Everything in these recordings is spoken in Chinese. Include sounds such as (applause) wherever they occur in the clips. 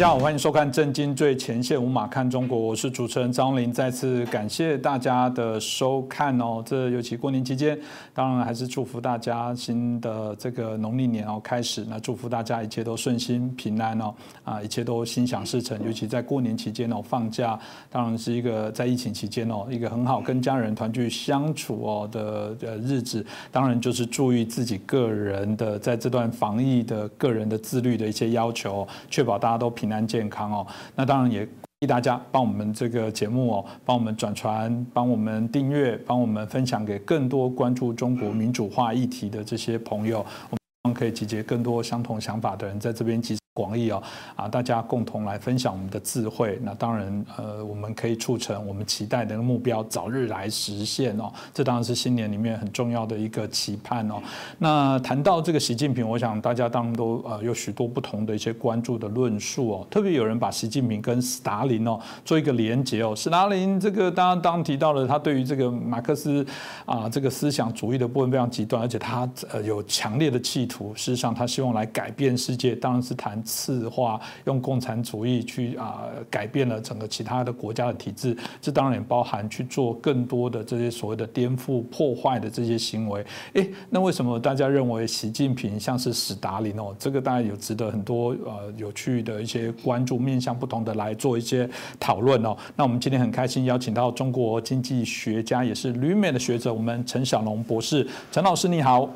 大家好，欢迎收看《震惊最前线》，无马看中国，我是主持人张林。再次感谢大家的收看哦。这尤其过年期间，当然还是祝福大家新的这个农历年哦开始，那祝福大家一切都顺心平安哦啊，一切都心想事成。尤其在过年期间哦，放假当然是一个在疫情期间哦，一个很好跟家人团聚相处哦的呃日子。当然就是注意自己个人的在这段防疫的个人的自律的一些要求，确保大家都。平安健康哦，那当然也大家帮我们这个节目哦，帮我们转传，帮我们订阅，帮我们分享给更多关注中国民主化议题的这些朋友，我们可以集结更多相同想法的人在这边集。广义哦，啊，大家共同来分享我们的智慧。那当然，呃，我们可以促成我们期待的目标早日来实现哦。这当然是新年里面很重要的一个期盼哦。那谈到这个习近平，我想大家当然都呃有许多不同的一些关注的论述哦。特别有人把习近平跟斯大林哦做一个连结哦。斯大林这个当然当提到了他对于这个马克思啊这个思想主义的部分非常极端，而且他呃有强烈的企图。事实上，他希望来改变世界，当然是谈。次化用共产主义去啊改变了整个其他的国家的体制，这当然也包含去做更多的这些所谓的颠覆破坏的这些行为。哎，那为什么大家认为习近平像是史达林哦？这个大家有值得很多呃有趣的一些关注面向不同的来做一些讨论哦。那我们今天很开心邀请到中国经济学家也是旅美的学者，我们陈小龙博士，陈老师你好，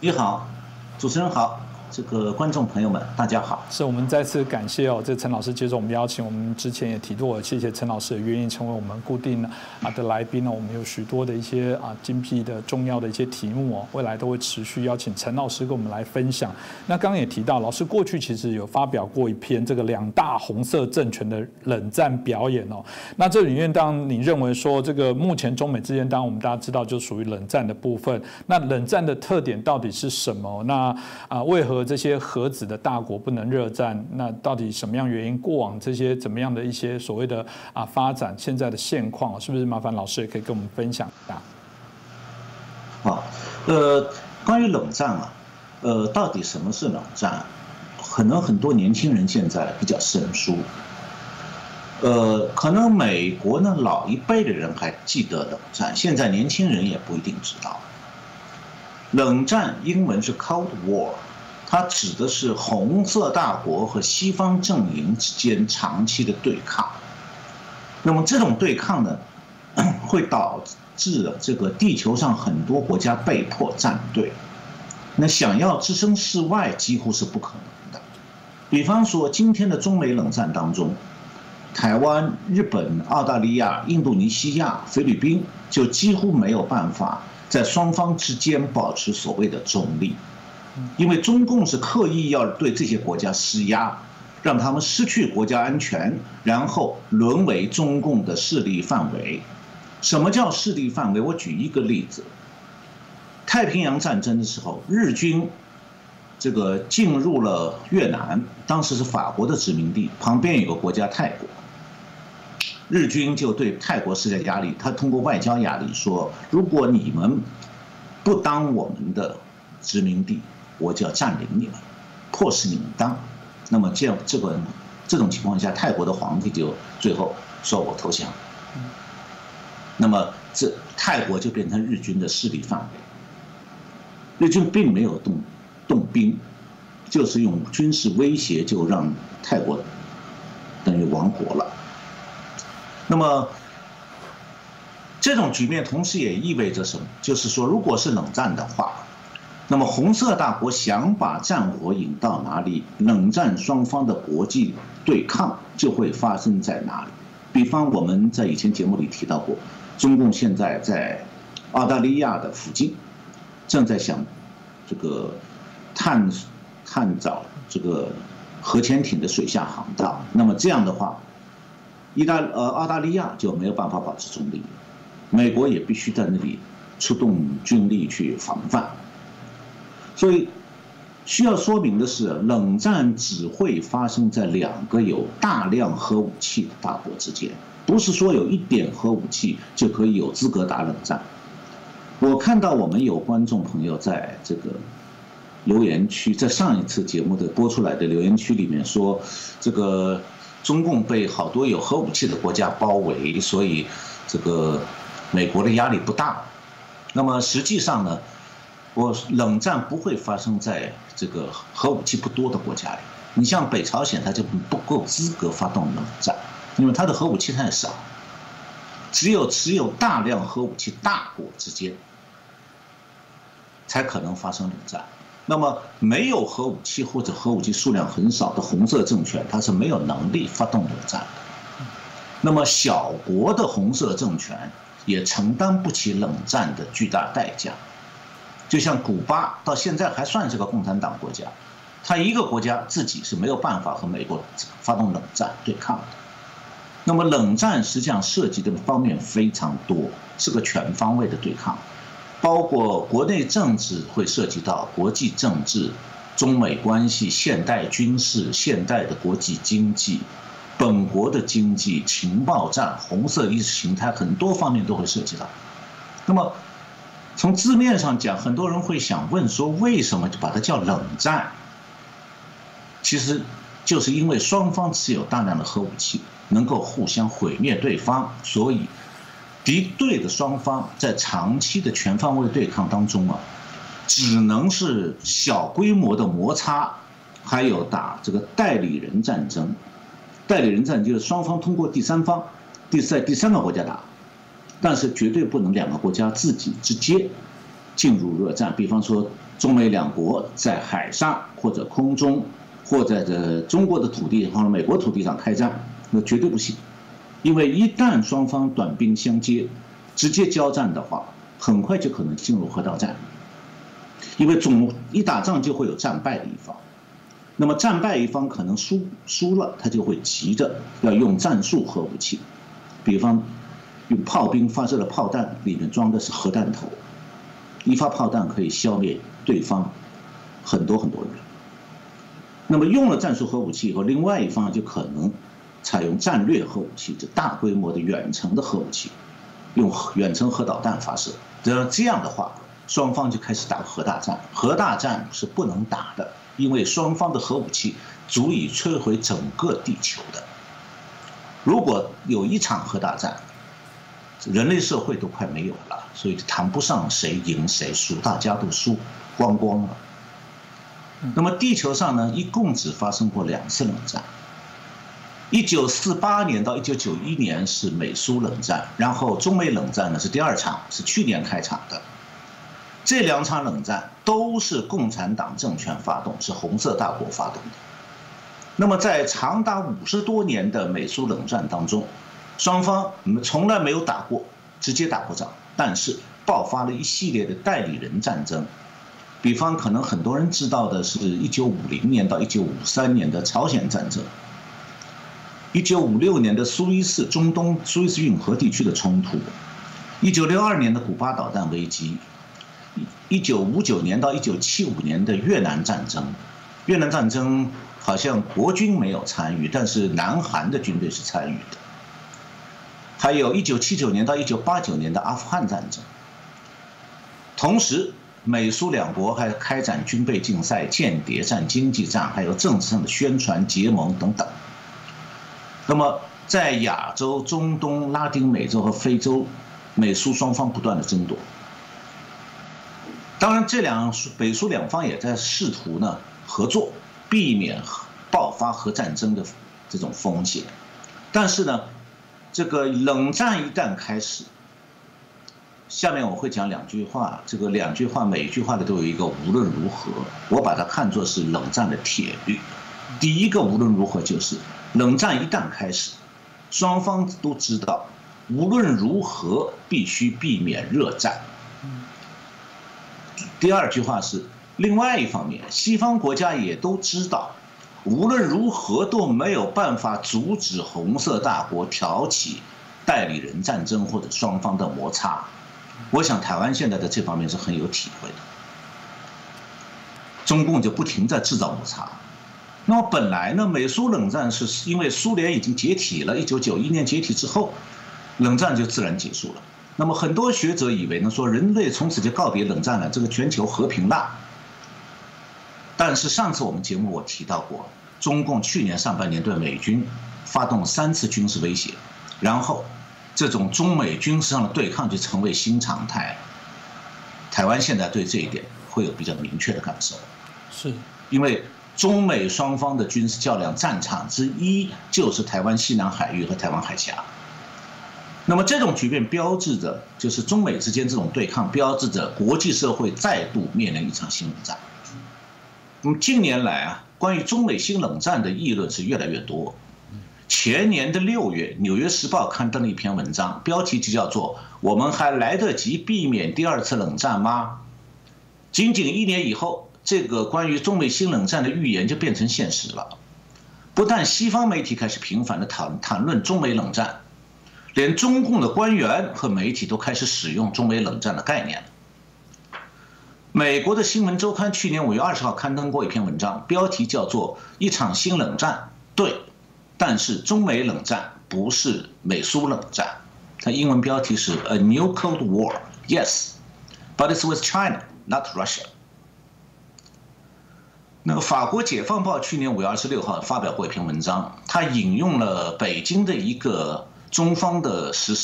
你好，主持人好。这个观众朋友们，大家好！是我们再次感谢哦，这陈老师接受我们邀请。我们之前也提过，谢谢陈老师也愿意成为我们固定啊的来宾呢。我们有许多的一些啊精辟的重要的一些题目哦，未来都会持续邀请陈老师跟我们来分享。那刚刚也提到，老师过去其实有发表过一篇这个两大红色政权的冷战表演哦。那这里面当你认为说这个目前中美之间，当然我们大家知道就属于冷战的部分。那冷战的特点到底是什么？那啊为何？这些核子的大国不能热战，那到底什么样原因？过往这些怎么样的一些所谓的啊发展，现在的现况，是不是麻烦老师也可以跟我们分享一下？好，呃，关于冷战啊，呃，到底什么是冷战？可能很多年轻人现在比较生疏，呃，可能美国呢老一辈的人还记得冷战，现在年轻人也不一定知道。冷战英文是 Cold War。它指的是红色大国和西方阵营之间长期的对抗。那么这种对抗呢，(clears throat) 会导致这个地球上很多国家被迫站队。那想要置身事外几乎是不可能的。比方说今天的中美冷战当中，台湾、日本、澳大利亚、印度尼西亚、菲律宾就几乎没有办法在双方之间保持所谓的中立。因为中共是刻意要对这些国家施压，让他们失去国家安全，然后沦为中共的势力范围。什么叫势力范围？我举一个例子：太平洋战争的时候，日军这个进入了越南，当时是法国的殖民地，旁边有个国家泰国，日军就对泰国施加压力，他通过外交压力说：如果你们不当我们的殖民地，我就要占领你们，迫使你们当，那么这样这个这种情况下，泰国的皇帝就最后说我投降，那么这泰国就变成日军的势力范围，日军并没有动动兵，就是用军事威胁就让泰国等于亡国了。那么这种局面同时也意味着什么？就是说，如果是冷战的话。那么红色大国想把战火引到哪里，冷战双方的国际对抗就会发生在哪里。比方我们在以前节目里提到过，中共现在在澳大利亚的附近正在想这个探探找这个核潜艇的水下航道。那么这样的话，意大呃澳大利亚就没有办法保持中立，美国也必须在那里出动军力去防范。所以，需要说明的是，冷战只会发生在两个有大量核武器的大国之间，不是说有一点核武器就可以有资格打冷战。我看到我们有观众朋友在这个留言区，在上一次节目的播出来的留言区里面说，这个中共被好多有核武器的国家包围，所以这个美国的压力不大。那么实际上呢，我冷战不会发生在这个核武器不多的国家里。你像北朝鲜，它就不够资格发动冷战，因为它的核武器太少。只有持有大量核武器大国之间，才可能发生冷战。那么没有核武器或者核武器数量很少的红色政权，它是没有能力发动冷战的。那么小国的红色政权也承担不起冷战的巨大代价。就像古巴到现在还算是个共产党国家，它一个国家自己是没有办法和美国发动冷战对抗的。那么冷战实际上涉及的方面非常多，是个全方位的对抗，包括国内政治会涉及到国际政治、中美关系、现代军事、现代的国际经济、本国的经济、情报战、红色意识形态，很多方面都会涉及到。那么从字面上讲，很多人会想问说，为什么就把它叫冷战？其实就是因为双方持有大量的核武器。能够互相毁灭对方，所以敌对的双方在长期的全方位对抗当中啊，只能是小规模的摩擦，还有打这个代理人战争。代理人战争就是双方通过第三方，第在第三个国家打，但是绝对不能两个国家自己直接进入热战。比方说，中美两国在海上或者空中，或在这中国的土地或者美国土地上开战。那绝对不行，因为一旦双方短兵相接，直接交战的话，很快就可能进入核导战。因为总一打仗就会有战败的一方，那么战败一方可能输输了，他就会急着要用战术核武器，比方用炮兵发射的炮弹里面装的是核弹头，一发炮弹可以消灭对方很多很多人。那么用了战术核武器以后，另外一方就可能。采用战略核武器，就大规模的远程的核武器，用远程核导弹发射。只要这样的话，双方就开始打核大战。核大战是不能打的，因为双方的核武器足以摧毁整个地球的。如果有一场核大战，人类社会都快没有了，所以谈不上谁赢谁输，大家都输光光了。那么地球上呢，一共只发生过两次冷战。一九四八年到一九九一年是美苏冷战，然后中美冷战呢是第二场，是去年开场的。这两场冷战都是共产党政权发动，是红色大国发动的。那么在长达五十多年的美苏冷战当中，双方从来没有打过直接打过仗，但是爆发了一系列的代理人战争。比方可能很多人知道的是一九五零年到一九五三年的朝鲜战争。一九五六年的苏伊士中东苏伊士运河地区的冲突，一九六二年的古巴导弹危机，一九五九年到一九七五年的越南战争，越南战争好像国军没有参与，但是南韩的军队是参与的。还有一九七九年到一九八九年的阿富汗战争，同时美苏两国还开展军备竞赛、间谍战、经济战，还有政治上的宣传、结盟等等。那么，在亚洲、中东、拉丁美洲和非洲，美苏双方不断的争夺。当然，这两北苏两方也在试图呢合作，避免爆发核战争的这种风险。但是呢，这个冷战一旦开始，下面我会讲两句话，这个两句话每一句话里都有一个无论如何，我把它看作是冷战的铁律。第一个无论如何就是。冷战一旦开始，双方都知道，无论如何必须避免热战。第二句话是，另外一方面，西方国家也都知道，无论如何都没有办法阻止红色大国挑起代理人战争或者双方的摩擦。我想台湾现在在这方面是很有体会的，中共就不停在制造摩擦。那么本来呢，美苏冷战是因为苏联已经解体了，一九九一年解体之后，冷战就自然结束了。那么很多学者以为呢，说人类从此就告别冷战了，这个全球和平了。但是上次我们节目我提到过，中共去年上半年对美军发动三次军事威胁，然后这种中美军事上的对抗就成为新常态。台湾现在对这一点会有比较明确的感受，是因为中美双方的军事较量战场之一就是台湾西南海域和台湾海峡。那么这种局面标志着，就是中美之间这种对抗，标志着国际社会再度面临一场新冷战。那么近年来啊，关于中美新冷战的议论是越来越多。前年的六月，《纽约时报》刊登了一篇文章，标题就叫做“我们还来得及避免第二次冷战吗？”仅仅一年以后，这个关于中美新冷战的预言就变成现实了。不但西方媒体开始频繁的谈谈论中美冷战。连中共的官员和媒体都开始使用中美冷战的概念了。美国的新闻周刊去年五月二十号刊登过一篇文章，标题叫做“一场新冷战”。对，但是中美冷战不是美苏冷战。它英文标题是 “A New Cold War”。Yes，but it's with China, not Russia。那个法国《解放报》去年五月二十六号发表过一篇文章，它引用了北京的一个。中方的时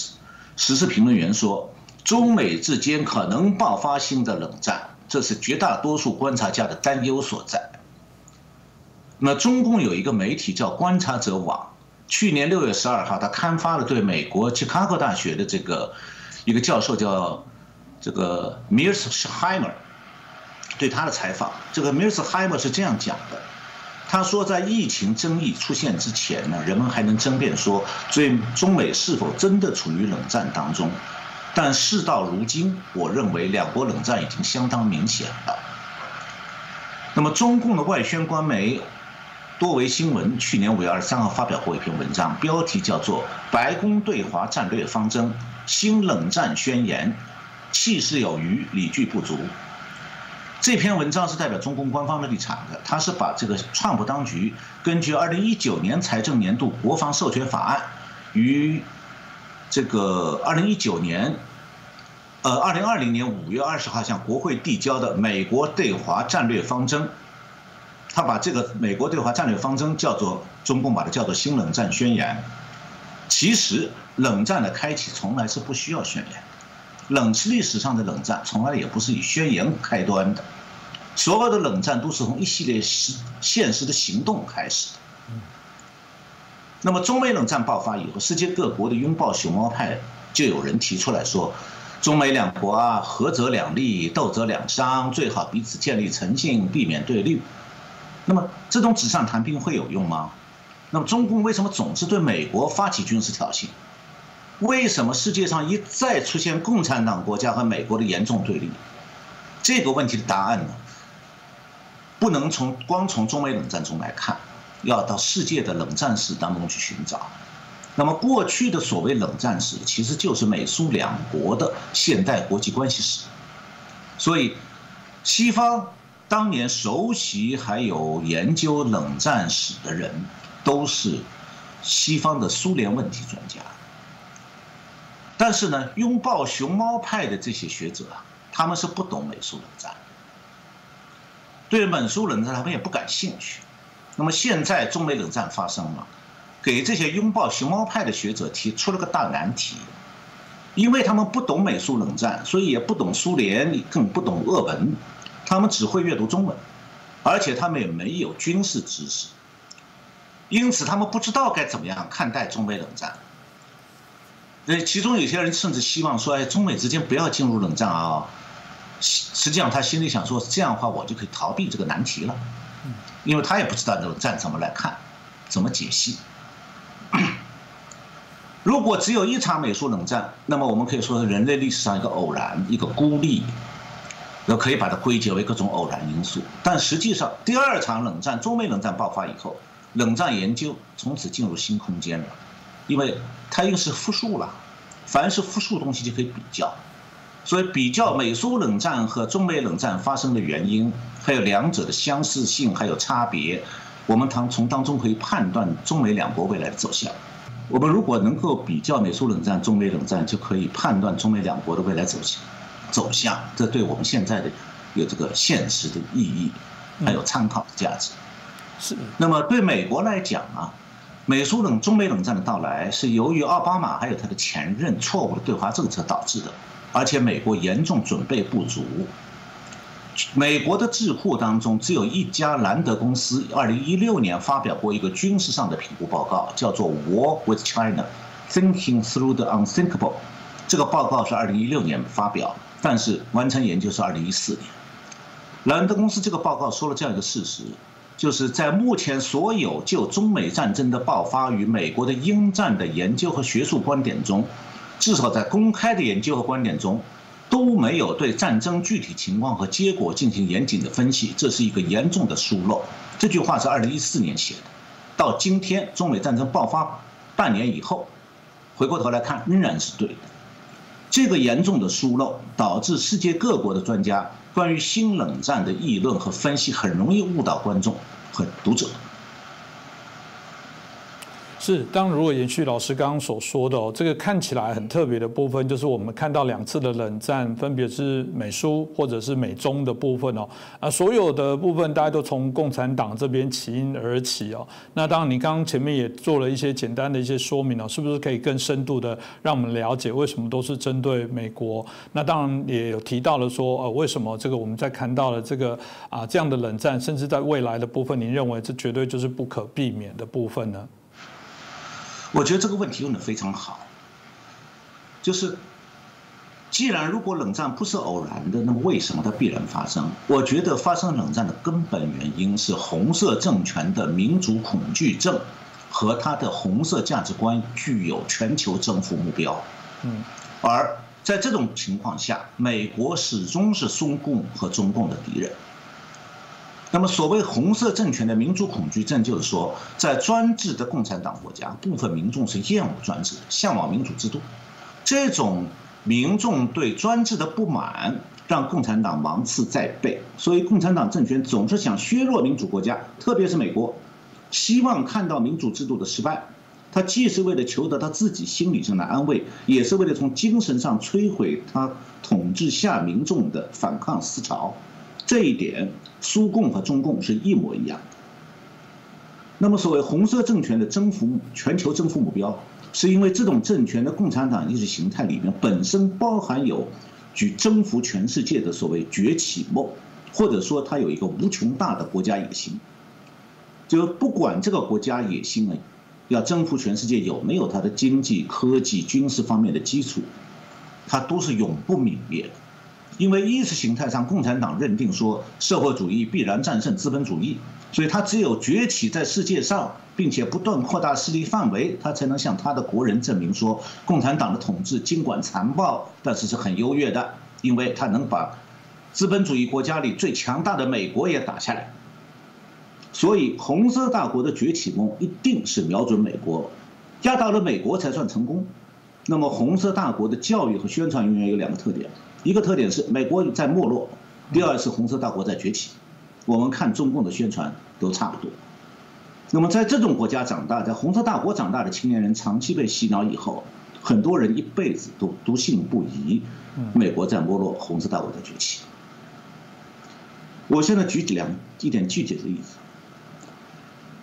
时事评论员说，中美之间可能爆发新的冷战，这是绝大多数观察家的担忧所在。那中共有一个媒体叫观察者网，去年六月十二号，他刊发了对美国芝加哥大学的这个一个教授叫这个 Mirsheimer 对他的采访。这个 Mirsheimer 是这样讲的。他说，在疫情争议出现之前呢，人们还能争辩说，最中美是否真的处于冷战当中。但事到如今，我认为两国冷战已经相当明显了。那么，中共的外宣官媒多维新闻去年五月二十三号发表过一篇文章，标题叫做《白宫对华战略方针：新冷战宣言》，气势有余，理据不足。这篇文章是代表中共官方的立场的，他是把这个川普当局根据二零一九年财政年度国防授权法案，与这个二零一九年，呃二零二零年五月二十号向国会递交的美国对华战略方针，他把这个美国对华战略方针叫做中共把它叫做新冷战宣言。其实冷战的开启从来是不需要宣言。冷历史上的冷战从来也不是以宣言开端的，所有的冷战都是从一系列实现实的行动开始的。那么中美冷战爆发以后，世界各国的拥抱熊猫派就有人提出来说，中美两国啊，合则两利，斗则两伤，最好彼此建立诚信，避免对立。那么这种纸上谈兵会有用吗？那么中共为什么总是对美国发起军事挑衅？为什么世界上一再出现共产党国家和美国的严重对立？这个问题的答案呢，不能从光从中美冷战中来看，要到世界的冷战史当中去寻找。那么过去的所谓冷战史，其实就是美苏两国的现代国际关系史。所以，西方当年熟悉还有研究冷战史的人，都是西方的苏联问题专家。但是呢，拥抱熊猫派的这些学者啊，他们是不懂美苏冷战，对美苏冷战他们也不感兴趣。那么现在中美冷战发生了，给这些拥抱熊猫派的学者提出了个大难题，因为他们不懂美苏冷战，所以也不懂苏联，更不懂俄文，他们只会阅读中文，而且他们也没有军事知识，因此他们不知道该怎么样看待中美冷战。那其中有些人甚至希望说：“哎，中美之间不要进入冷战啊！”实际上，他心里想说：“这样的话，我就可以逃避这个难题了。”因为他也不知道冷战怎么来看，怎么解析。如果只有一场美苏冷战，那么我们可以说是人类历史上一个偶然、一个孤立，那可以把它归结为各种偶然因素。但实际上，第二场冷战，中美冷战爆发以后，冷战研究从此进入新空间了。因为它又是复数了，凡是复数东西就可以比较，所以比较美苏冷战和中美冷战发生的原因，还有两者的相似性还有差别，我们从从当中可以判断中美两国未来的走向。我们如果能够比较美苏冷战、中美冷战，就可以判断中美两国的未来走向，走向，这对我们现在的有这个现实的意义。还有参考的价值。是。那么对美国来讲啊，美苏冷中美冷战的到来是由于奥巴马还有他的前任错误的对华政策导致的，而且美国严重准备不足。美国的智库当中只有一家兰德公司，二零一六年发表过一个军事上的评估报告，叫做《War with China: Thinking Through the Unthinkable》。这个报告是二零一六年发表，但是完成研究是二零一四年。兰德公司这个报告说了这样一个事实，就是在目前所有就中美战争的爆发与美国的应战的研究和学术观点中，至少在公开的研究和观点中。都没有对战争具体情况和结果进行严谨的分析，这是一个严重的疏漏。这句话是二零一四年写的，到今天中美战争爆发半年以后，回过头来看仍然是对的。这个严重的疏漏导致世界各国的专家关于新冷战的议论和分析很容易误导观众和读者。是，当如果延续老师刚刚所说的哦，这个看起来很特别的部分，就是我们看到两次的冷战，分别是美苏或者是美中的部分哦，啊，所有的部分大家都从共产党这边起因而起哦。那当然，你刚刚前面也做了一些简单的一些说明哦，是不是可以更深度的让我们了解为什么都是针对美国？那当然也有提到了说，呃，为什么这个我们在看到了这个啊这样的冷战，甚至在未来的部分，您认为这绝对就是不可避免的部分呢？我觉得这个问题问的非常好，就是既然如果冷战不是偶然的，那么为什么它必然发生？我觉得发生冷战的根本原因是红色政权的民族恐惧症和他的红色价值观具有全球征服目标。嗯，而在这种情况下，美国始终是中共和中共的敌人。那么，所谓红色政权的民主恐惧症，就是说，在专制的共产党国家，部分民众是厌恶专制，向往民主制度。这种民众对专制的不满，让共产党芒刺在背。所以，共产党政权总是想削弱民主国家，特别是美国，希望看到民主制度的失败。他既是为了求得他自己心理上的安慰，也是为了从精神上摧毁他统治下民众的反抗思潮。这一点，苏共和中共是一模一样。那么，所谓红色政权的征服全球征服目标，是因为这种政权的共产党意识形态里面本身包含有举征服全世界的所谓崛起梦，或者说它有一个无穷大的国家野心。就不管这个国家野心呢，要征服全世界有没有它的经济、科技、军事方面的基础，它都是永不泯灭的。因为意识形态上，共产党认定说社会主义必然战胜资本主义，所以他只有崛起在世界上，并且不断扩大势力范围，他才能向他的国人证明说，共产党的统治尽管残暴，但是是很优越的，因为他能把资本主义国家里最强大的美国也打下来。所以，红色大国的崛起梦一定是瞄准美国，压倒了美国才算成功。那么，红色大国的教育和宣传永远有两个特点。一个特点是美国在没落，第二是红色大国在崛起。我们看中共的宣传都差不多。那么在这种国家长大，在红色大国长大的青年人，长期被洗脑以后，很多人一辈子都笃信不疑。美国在没落，红色大国在崛起。我现在举两一点具体的例子。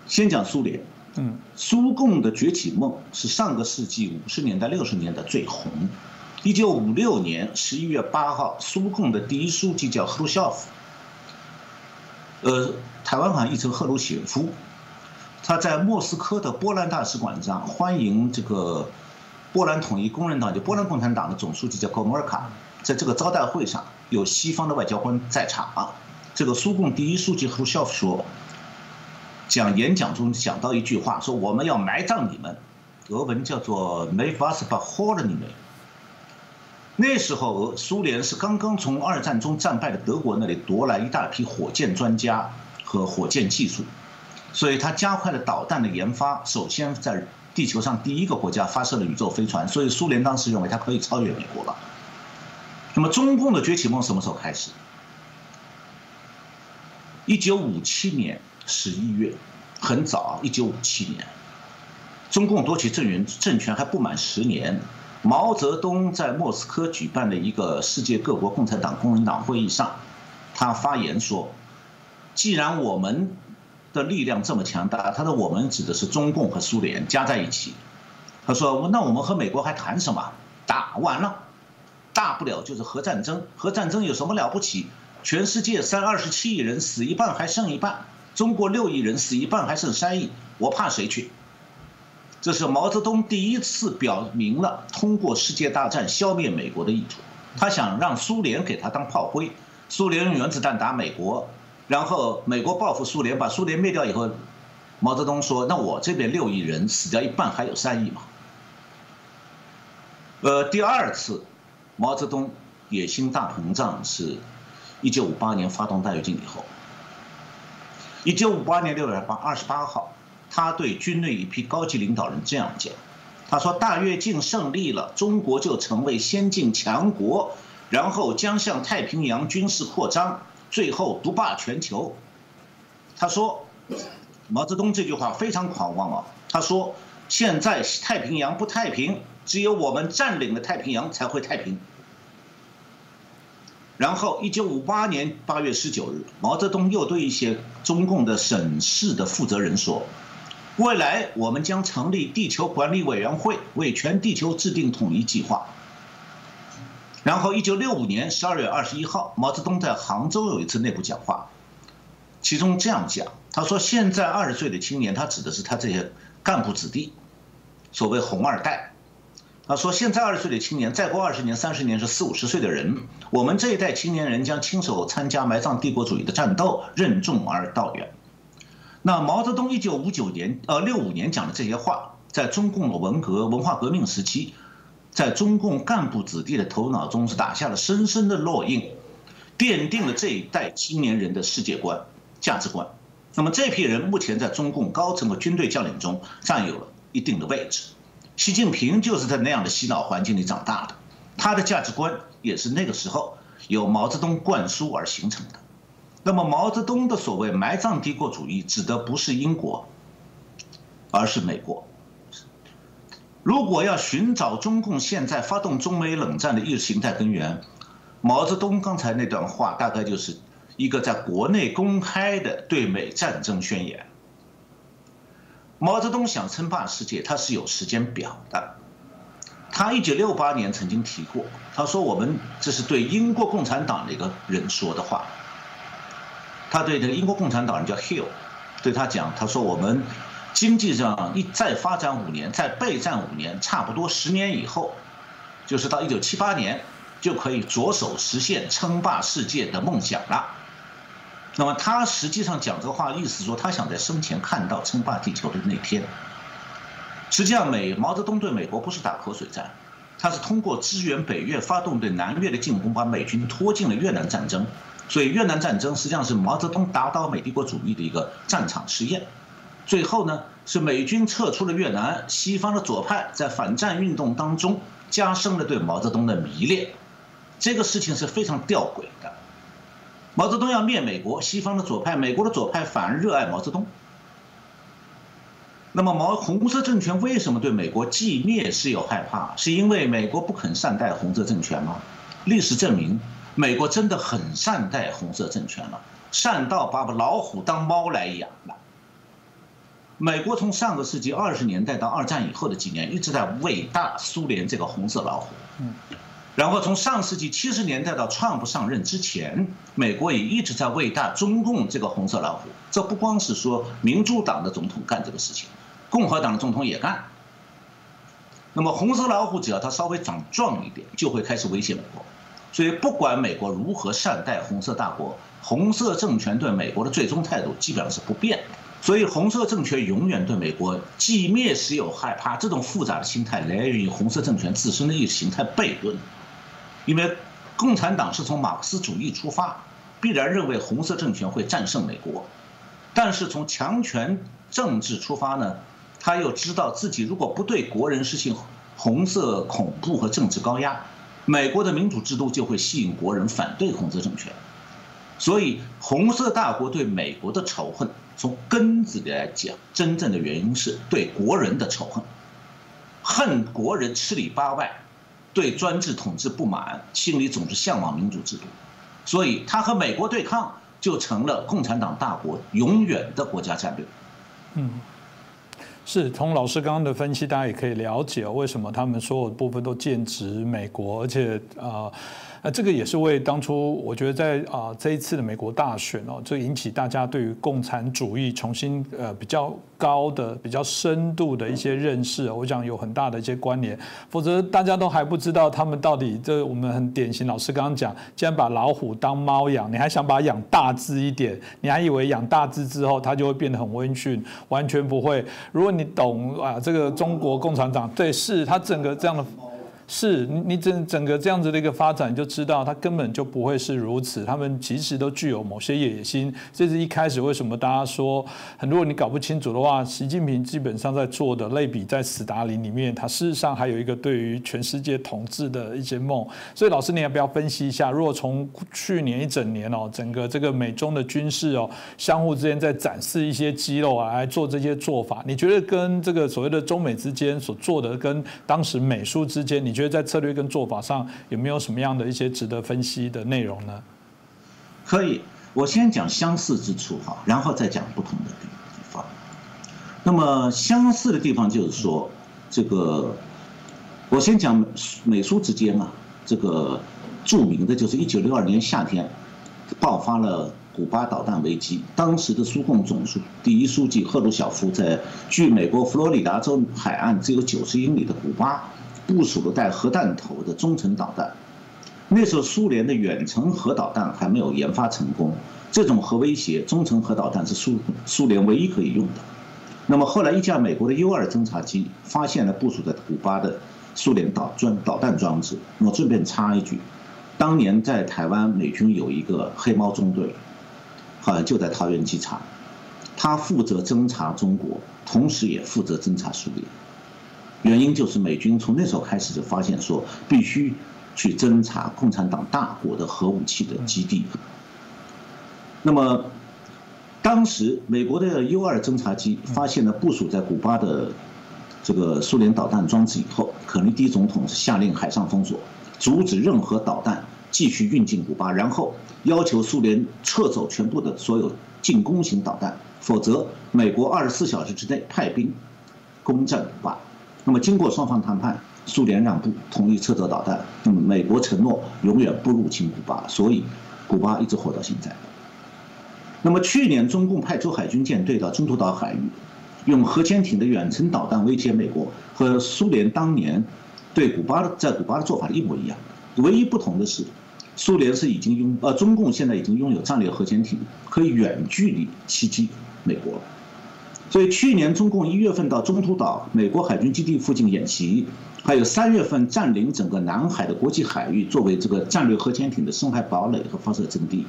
先讲苏联。嗯，苏共的崛起梦是上个世纪五十年代、六十年代最红。一九五六年十一月八号，苏共的第一书记叫赫鲁晓夫，呃，台湾好像译成赫鲁雪夫，他在莫斯科的波兰大使馆上欢迎这个波兰统一工人党，就波兰共产党的总书记叫高穆尔卡，在这个招待会上有西方的外交官在场，啊。这个苏共第一书记赫鲁晓夫说，讲演讲中讲到一句话，说我们要埋葬你们，俄文叫做 “may vas b a h o l n i m 那时候，苏联是刚刚从二战中战败的德国那里夺来一大批火箭专家和火箭技术，所以他加快了导弹的研发。首先在地球上第一个国家发射了宇宙飞船，所以苏联当时认为它可以超越美国了。那么中共的崛起梦什么时候开始？一九五七年十一月，很早，一九五七年，中共夺取政权政权还不满十年。毛泽东在莫斯科举办的一个世界各国共产党工人党会议上，他发言说：“既然我们的力量这么强大，他说我们指的是中共和苏联加在一起。他说那我们和美国还谈什么？打完了，大不了就是核战争。核战争有什么了不起？全世界三二十七亿人死一半还剩一半，中国六亿人死一半还剩三亿，我怕谁去？这是毛泽东第一次表明了通过世界大战消灭美国的意图。他想让苏联给他当炮灰，苏联用原子弹打美国，然后美国报复苏联，把苏联灭掉以后，毛泽东说：“那我这边六亿人死掉一半，还有三亿嘛。”呃，第二次毛泽东野心大膨胀是，一九五八年发动大跃进以后。一九五八年六月八二十八号。他对军内一批高级领导人这样讲：“他说，大跃进胜利了，中国就成为先进强国，然后将向太平洋军事扩张，最后独霸全球。”他说，毛泽东这句话非常狂妄啊！他说，现在太平洋不太平，只有我们占领了太平洋才会太平。然后，一九五八年八月十九日，毛泽东又对一些中共的省市的负责人说。未来我们将成立地球管理委员会，为全地球制定统一计划。然后，一九六五年十二月二十一号，毛泽东在杭州有一次内部讲话，其中这样讲：他说，现在二十岁的青年，他指的是他这些干部子弟，所谓“红二代”。他说，现在二十岁的青年，再过二十年、三十年是四五十岁的人，我们这一代青年人将亲手参加埋葬帝国主义的战斗，任重而道远。那毛泽东一九五九年，呃，六五年讲的这些话，在中共的文革、文化革命时期，在中共干部子弟的头脑中是打下了深深的烙印，奠定了这一代青年人的世界观、价值观。那么这批人目前在中共高层和军队将领中占有了一定的位置。习近平就是在那样的洗脑环境里长大的，他的价值观也是那个时候由毛泽东灌输而形成的。那么毛泽东的所谓埋葬帝国主义，指的不是英国，而是美国。如果要寻找中共现在发动中美冷战的意识形态根源，毛泽东刚才那段话大概就是一个在国内公开的对美战争宣言。毛泽东想称霸世界，他是有时间表的。他一九六八年曾经提过，他说我们这是对英国共产党的一个人说的话。他对这个英国共产党人叫 Hill，对他讲，他说我们经济上一再发展五年，再备战五年，差不多十年以后，就是到一九七八年，就可以着手实现称霸世界的梦想了。那么他实际上讲这话，意思说他想在生前看到称霸地球的那天。实际上，美毛泽东对美国不是打口水战，他是通过支援北越发动对南越的进攻，把美军拖进了越南战争。所以越南战争实际上是毛泽东打倒美帝国主义的一个战场试验，最后呢是美军撤出了越南，西方的左派在反战运动当中加深了对毛泽东的迷恋，这个事情是非常吊诡的。毛泽东要灭美国，西方的左派，美国的左派反而热爱毛泽东。那么毛红色政权为什么对美国既灭是有害怕？是因为美国不肯善待红色政权吗？历史证明。美国真的很善待红色政权了，善到把老虎当猫来养了。美国从上个世纪二十年代到二战以后的几年，一直在喂大苏联这个红色老虎。然后从上世纪七十年代到川普上任之前，美国也一直在喂大中共这个红色老虎。这不光是说民主党的总统干这个事情，共和党的总统也干。那么红色老虎只要它稍微长壮一点，就会开始威胁美国。所以，不管美国如何善待红色大国，红色政权对美国的最终态度基本上是不变。所以，红色政权永远对美国既蔑视又害怕。这种复杂的心态来源于红色政权自身的意识形态悖论。因为共产党是从马克思主义出发，必然认为红色政权会战胜美国；但是从强权政治出发呢，他又知道自己如果不对国人实行红色恐怖和政治高压。美国的民主制度就会吸引国人反对红色政权，所以红色大国对美国的仇恨，从根子里来讲，真正的原因是对国人的仇恨，恨国人吃里扒外，对专制统治不满，心里总是向往民主制度，所以他和美国对抗，就成了共产党大国永远的国家战略。嗯。是从老师刚刚的分析，大家也可以了解为什么他们所有部分都剑指美国，而且啊。那这个也是为当初我觉得在啊这一次的美国大选哦，就引起大家对于共产主义重新呃比较高的、比较深度的一些认识，我想有很大的一些关联。否则大家都还不知道他们到底这我们很典型。老师刚刚讲，既然把老虎当猫养，你还想把它养大只一点？你还以为养大只之后它就会变得很温驯？完全不会。如果你懂啊，这个中国共产党对是它整个这样的。是你，你整整个这样子的一个发展，就知道它根本就不会是如此。他们其实都具有某些野心。这是一开始为什么大家说，很多你搞不清楚的话，习近平基本上在做的类比在斯大林里面，他事实上还有一个对于全世界统治的一些梦。所以老师，你要不要分析一下？如果从去年一整年哦，整个这个美中的军事哦，相互之间在展示一些肌肉啊，来做这些做法，你觉得跟这个所谓的中美之间所做的，跟当时美苏之间，你？觉得在策略跟做法上有没有什么样的一些值得分析的内容呢？可以，我先讲相似之处哈，然后再讲不同的地方。那么相似的地方就是说，这个我先讲美苏之间啊，这个著名的就是一九六二年夏天爆发了古巴导弹危机，当时的苏共总书第一书记赫鲁晓夫在距美国佛罗里达州海岸只有九十英里的古巴。部署了带核弹头的中程导弹，那时候苏联的远程核导弹还没有研发成功，这种核威胁，中程核导弹是苏苏联唯一可以用的。那么后来一架美国的 U 二侦察机发现了部署在古巴的苏联导装导弹装置。我顺便插一句，当年在台湾美军有一个黑猫中队，好像就在桃园机场，他负责侦察中国，同时也负责侦察苏联。原因就是美军从那时候开始就发现说，必须去侦查共产党大国的核武器的基地。那么，当时美国的 U 二侦察机发现了部署在古巴的这个苏联导弹装置以后，肯尼迪总统是下令海上封锁，阻止任何导弹继续运进古巴，然后要求苏联撤走全部的所有进攻型导弹，否则美国二十四小时之内派兵攻占古巴。那么，经过双方谈判，苏联让步，同意撤走导弹。那么，美国承诺永远不入侵古巴，所以古巴一直活到现在。那么，去年中共派出海军舰队到中途岛海域，用核潜艇的远程导弹威胁美国，和苏联当年对古巴的在古巴的做法一模一样。唯一不同的是，苏联是已经拥呃，中共现在已经拥有战略核潜艇，可以远距离袭击美国了。所以去年中共一月份到中途岛美国海军基地附近演习，还有三月份占领整个南海的国际海域，作为这个战略核潜艇的深海堡垒和发射阵地，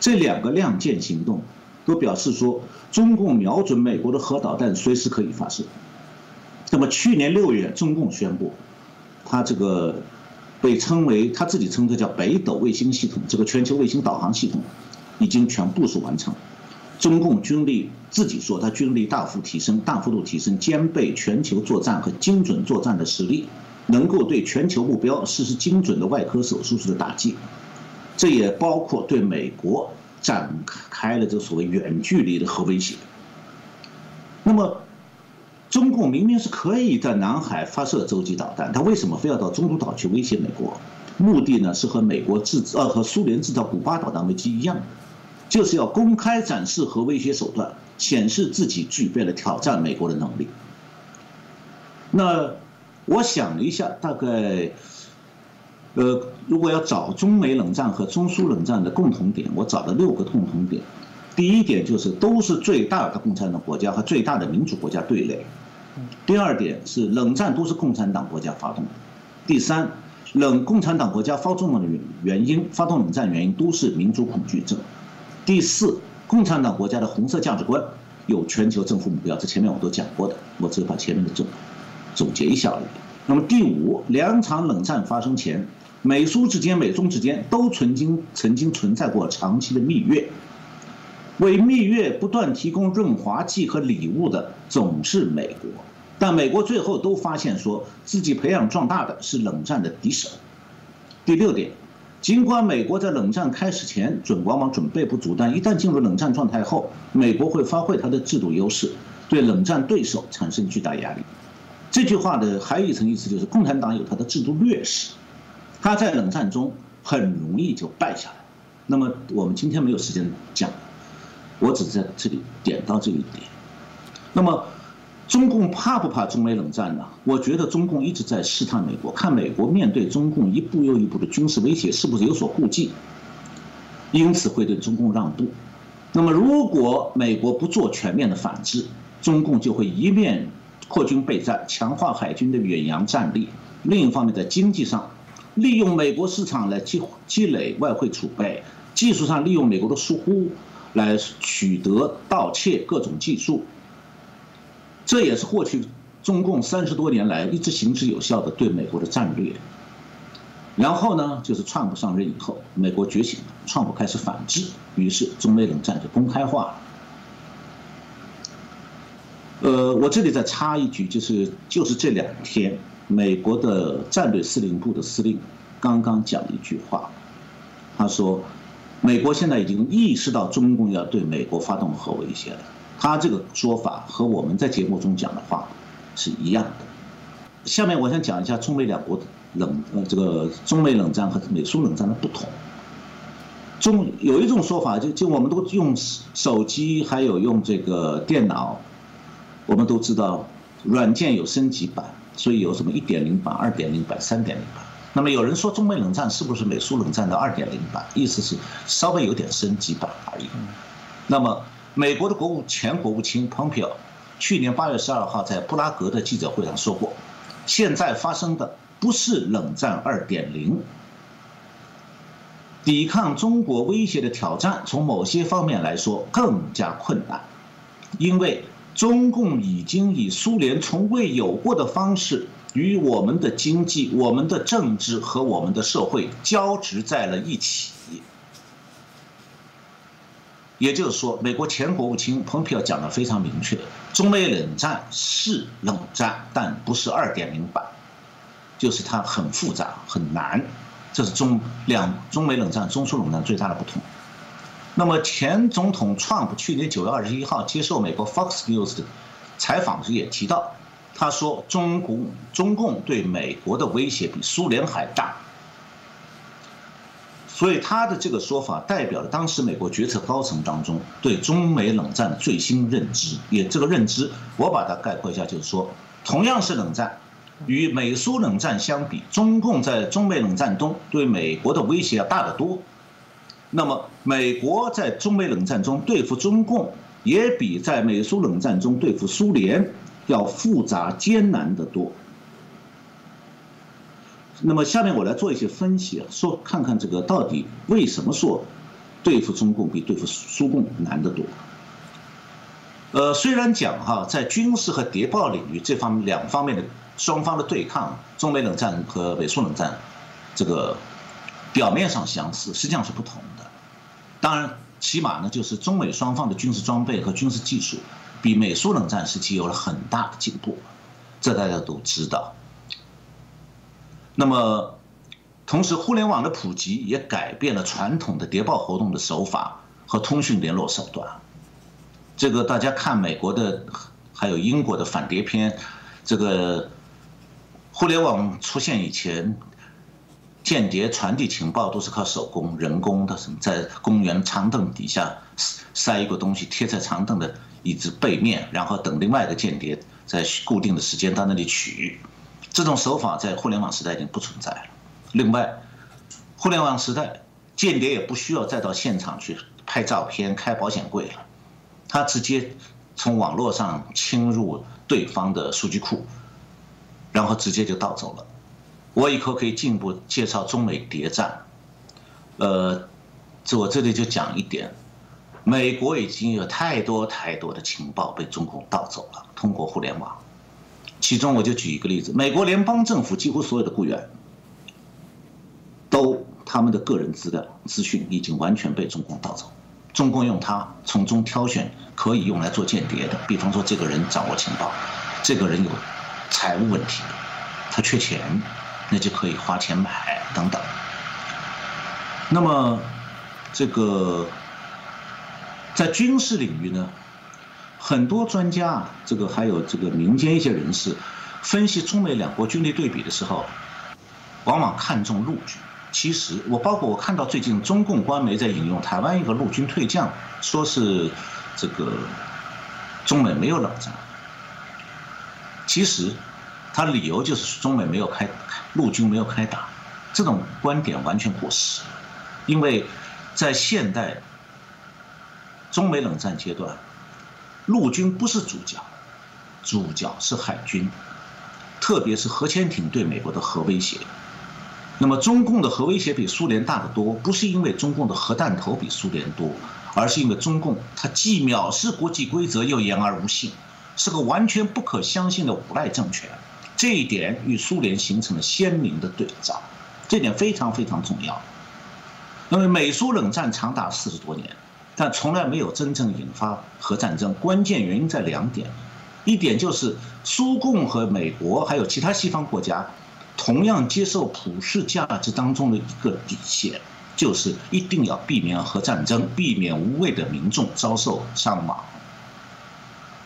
这两个亮剑行动，都表示说中共瞄准美国的核导弹随时可以发射。那么去年六月，中共宣布，它这个被称为他自己称之叫北斗卫星系统，这个全球卫星导航系统，已经全部署完成。中共军力自己说，他军力大幅提升，大幅度提升，兼备全球作战和精准作战的实力，能够对全球目标实施精准的外科手术式的打击。这也包括对美国展开了这所谓远距离的核威胁。那么，中共明明是可以在南海发射洲际导弹，他为什么非要到中途岛去威胁美国？目的呢是和美国制呃和苏联制造古巴导弹危机一样。就是要公开展示核威胁手段，显示自己具备了挑战美国的能力。那我想了一下，大概，呃，如果要找中美冷战和中苏冷战的共同点，我找了六个共同点。第一点就是都是最大的共产党国家和最大的民主国家对垒。第二点是冷战都是共产党国家发动的。第三，冷共产党国家发动的原原因，发动冷战原因都是民主恐惧症。第四，共产党国家的红色价值观有全球政府目标，这前面我都讲过的，我只把前面的总总结一下而已。那么第五，两场冷战发生前，美苏之间、美中之间都曾经曾经存在过长期的蜜月，为蜜月不断提供润滑剂和礼物的总是美国，但美国最后都发现说自己培养壮大的是冷战的敌手。第六点。尽管美国在冷战开始前准往往准备不足，但一旦进入冷战状态后，美国会发挥它的制度优势，对冷战对手产生巨大压力。这句话的还有一层意思就是，共产党有它的制度劣势，它在冷战中很容易就败下来。那么我们今天没有时间讲，我只在这里点到这一点。那么。中共怕不怕中美冷战呢？我觉得中共一直在试探美国，看美国面对中共一步又一步的军事威胁是不是有所顾忌，因此会对中共让步。那么，如果美国不做全面的反制，中共就会一面扩军备战，强化海军的远洋战力；另一方面，在经济上利用美国市场来积积累外汇储备，技术上利用美国的疏忽来取得盗窃各种技术。这也是过去中共三十多年来一直行之有效的对美国的战略。然后呢，就是川普上任以后，美国觉醒了，川普开始反制，于是中美冷战就公开化了。呃，我这里再插一句，就是就是这两天，美国的战略司令部的司令刚刚讲了一句话，他说，美国现在已经意识到中共要对美国发动核威胁了。他这个说法和我们在节目中讲的话是一样的。下面我想讲一下中美两国冷呃这个中美冷战和美苏冷战的不同。中有一种说法，就就我们都用手机还有用这个电脑，我们都知道软件有升级版，所以有什么一点零版、二点零版、三点零版。那么有人说中美冷战是不是美苏冷战的二点零版？意思是稍微有点升级版而已。那么。美国的国务前国务卿蓬佩奥去年八月十二号在布拉格的记者会上说过：“现在发生的不是冷战二点零，抵抗中国威胁的挑战从某些方面来说更加困难，因为中共已经以苏联从未有过的方式与我们的经济、我们的政治和我们的社会交织在了一起。”也就是说，美国前国务卿蓬佩奥讲的非常明确：中美冷战是冷战，但不是二点零版，就是它很复杂、很难。这是中两中美冷战、中苏冷战最大的不同。那么，前总统 Trump 去年九月二十一号接受美国 Fox News 的采访时也提到，他说：“中共中共对美国的威胁比苏联还大。”所以他的这个说法代表了当时美国决策高层当中对中美冷战的最新认知，也这个认知我把它概括一下，就是说，同样是冷战，与美苏冷战相比，中共在中美冷战中对美国的威胁要大得多。那么，美国在中美冷战中对付中共，也比在美苏冷战中对付苏联要复杂艰难得多。那么下面我来做一些分析啊，说看看这个到底为什么说对付中共比对付苏共难得多？呃，虽然讲哈，在军事和谍报领域这方两方面的双方的对抗，中美冷战和美苏冷战，这个表面上相似，实际上是不同的。当然，起码呢，就是中美双方的军事装备和军事技术比美苏冷战时期有了很大的进步，这大家都知道。那么，同时，互联网的普及也改变了传统的谍报活动的手法和通讯联络手段。这个大家看美国的，还有英国的反谍片，这个互联网出现以前，间谍传递情报都是靠手工、人工的，什么在公园长凳底下塞一个东西，贴在长凳的椅子背面，然后等另外一个间谍在固定的时间到那里取。这种手法在互联网时代已经不存在了。另外，互联网时代，间谍也不需要再到现场去拍照片、开保险柜了，他直接从网络上侵入对方的数据库，然后直接就盗走了。我以后可以进一步介绍中美谍战。呃，我这里就讲一点，美国已经有太多太多的情报被中共盗走了，通过互联网。其中我就举一个例子，美国联邦政府几乎所有的雇员，都他们的个人资料资讯已经完全被中共盗走，中共用它从中挑选可以用来做间谍的，比方说这个人掌握情报，这个人有财务问题，他缺钱，那就可以花钱买等等。那么，这个在军事领域呢，很多专家啊，这个还有这个民间一些人士，分析中美两国军力对比的时候，往往看重陆军。其实，我包括我看到最近中共官媒在引用台湾一个陆军退将，说是这个中美没有冷战。其实，他理由就是中美没有开陆军没有开打，这种观点完全过时。因为，在现代中美冷战阶段，陆军不是主角，主角是海军，特别是核潜艇对美国的核威胁。那么，中共的核威胁比苏联大得多，不是因为中共的核弹头比苏联多，而是因为中共它既藐视国际规则，又言而无信，是个完全不可相信的无赖政权。这一点与苏联形成了鲜明的对照，这点非常非常重要。那么，美苏冷战长达四十多年，但从来没有真正引发核战争。关键原因在两点，一点就是苏共和美国还有其他西方国家。同样接受普世价值当中的一个底线，就是一定要避免核战争，避免无谓的民众遭受伤亡。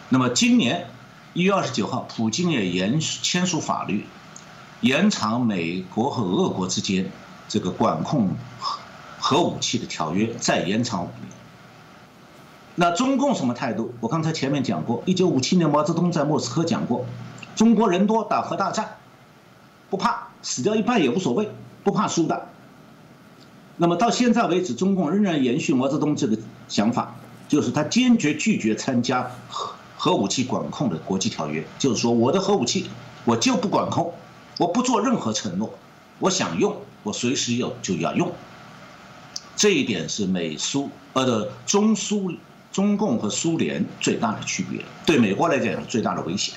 那么今年一月二十九号，普京也延签署法律，延长美国和俄国之间这个管控核核武器的条约，再延长五年。那中共什么态度？我刚才前面讲过，一九五七年毛泽东在莫斯科讲过，中国人多打核大战。不怕死掉一半也无所谓，不怕输的。那么到现在为止，中共仍然延续毛泽东这个想法，就是他坚决拒绝参加核核武器管控的国际条约。就是说，我的核武器我就不管控，我不做任何承诺，我想用我随时有就要用。这一点是美苏呃的中苏中共和苏联最大的区别，对美国来讲最大的危险。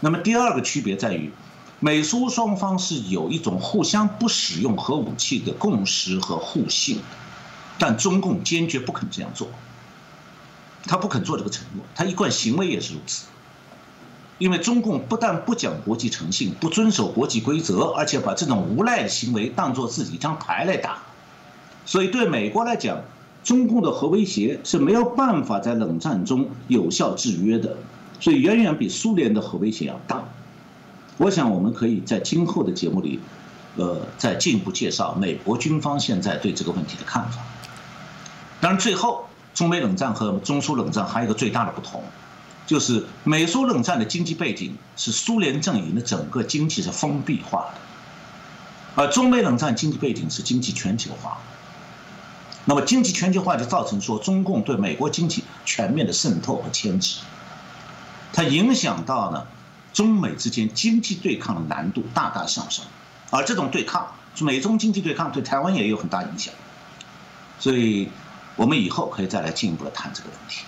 那么第二个区别在于。美苏双方是有一种互相不使用核武器的共识和互信，但中共坚决不肯这样做。他不肯做这个承诺，他一贯行为也是如此。因为中共不但不讲国际诚信，不遵守国际规则，而且把这种无赖的行为当做自己一张牌来打。所以对美国来讲，中共的核威胁是没有办法在冷战中有效制约的，所以远远比苏联的核威胁要大。我想，我们可以在今后的节目里，呃，再进一步介绍美国军方现在对这个问题的看法。当然，最后，中美冷战和中苏冷战还有一个最大的不同，就是美苏冷战的经济背景是苏联阵营的整个经济是封闭化的，而中美冷战经济背景是经济全球化。那么，经济全球化就造成说，中共对美国经济全面的渗透和牵制，它影响到呢。中美之间经济对抗的难度大大上升，而这种对抗，美中经济对抗对台湾也有很大影响，所以我们以后可以再来进一步的谈这个问题。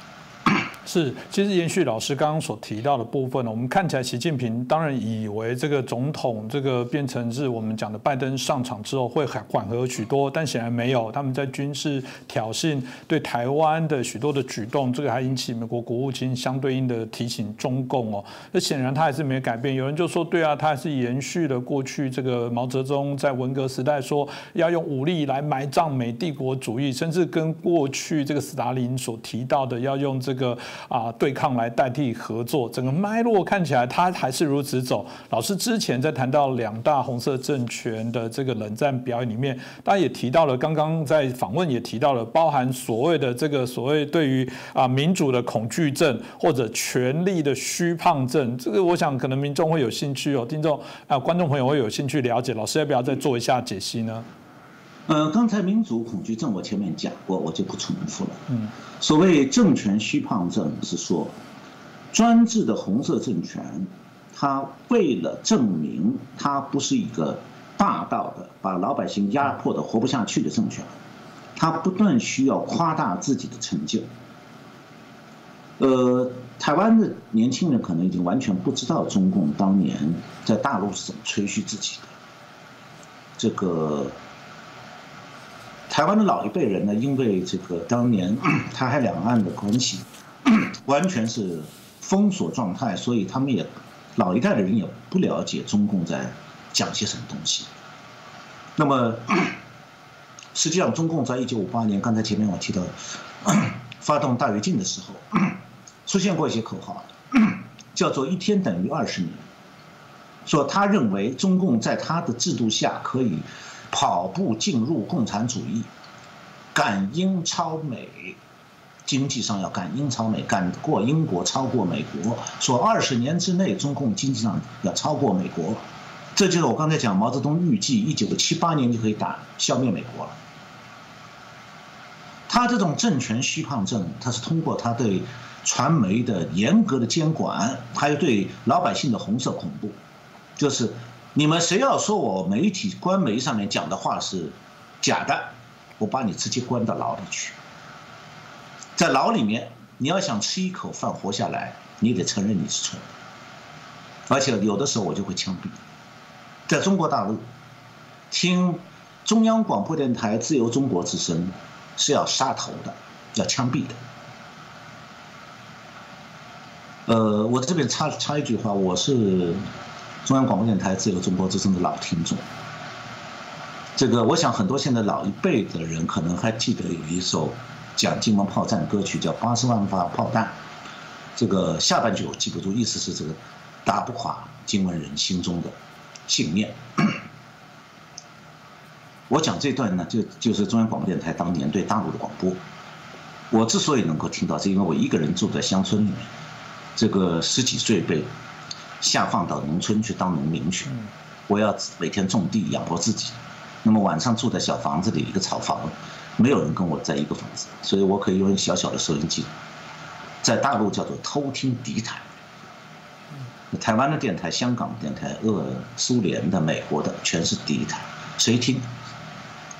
是，其实延续老师刚刚所提到的部分呢，我们看起来习近平当然以为这个总统这个变成是我们讲的拜登上场之后会缓缓和许多，但显然没有，他们在军事挑衅对台湾的许多的举动，这个还引起美国国务卿相对应的提醒中共哦，那显然他还是没改变。有人就说，对啊，他还是延续了过去这个毛泽东在文革时代说要用武力来埋葬美帝国主义，甚至跟过去这个斯大林所提到的要用这个。啊，对抗来代替合作，整个脉络看起来它还是如此走。老师之前在谈到两大红色政权的这个冷战表演里面，当然也提到了，刚刚在访问也提到了，包含所谓的这个所谓对于啊民主的恐惧症或者权力的虚胖症，这个我想可能民众会有兴趣哦，听众啊观众朋友会有兴趣了解。老师要不要再做一下解析呢？呃，刚才民主恐惧症我前面讲过，我就不重复了。嗯，所谓政权虚胖症是说，专制的红色政权，它为了证明它不是一个霸道的、把老百姓压迫的活不下去的政权，它不断需要夸大自己的成就。呃，台湾的年轻人可能已经完全不知道中共当年在大陆是怎么吹嘘自己的，这个。台湾的老一辈人呢，因为这个当年 (clears throat) 台海两岸的关系 (clears throat) 完全是封锁状态，所以他们也老一代的人也不了解中共在讲些什么东西。那么 (clears throat) 实际上，中共在一九五八年，刚才前面我提到，发动大跃进的时候，出现过一些口号，叫做“一天等于二十年”，说他认为中共在他的制度下可以跑步进入共产主义，赶英超美，经济上要赶英超美，赶过英国，超过美国。说二十年之内，中共经济上要超过美国，这就是我刚才讲毛泽东预计一九七八年就可以打消灭美国了。他这种政权虚胖症，他是通过他对传媒的严格的监管，还有对老百姓的红色恐怖，就是你们谁要说我媒体官媒上面讲的话是假的，我把你直接关到牢里去。在牢里面，你要想吃一口饭活下来，你得承认你是错，而且有的时候我就会枪毙。在中国大陆，听中央广播电台自由中国之声。是要杀头的，要枪毙的。呃，我这边插插一句话，我是中央广播电台自由中国之声的老听众。这个，我想很多现在老一辈的人可能还记得有一首讲金门炮战的歌曲，叫《八十万发炮弹》。这个下半句我记不住，意思是这个打不垮金门人心中的信念。(coughs) 我讲这段呢，就就是中央广播电台当年对大陆的广播。我之所以能够听到，是因为我一个人住在乡村里面，这个十几岁被下放到农村去当农民去，我要每天种地养活自己。那么晚上住在小房子里，一个草房，没有人跟我在一个房子，所以我可以用小小的收音机，在大陆叫做偷听敌台。台湾的电台、香港电台、俄、苏联的、美国的，全是敌台，谁听？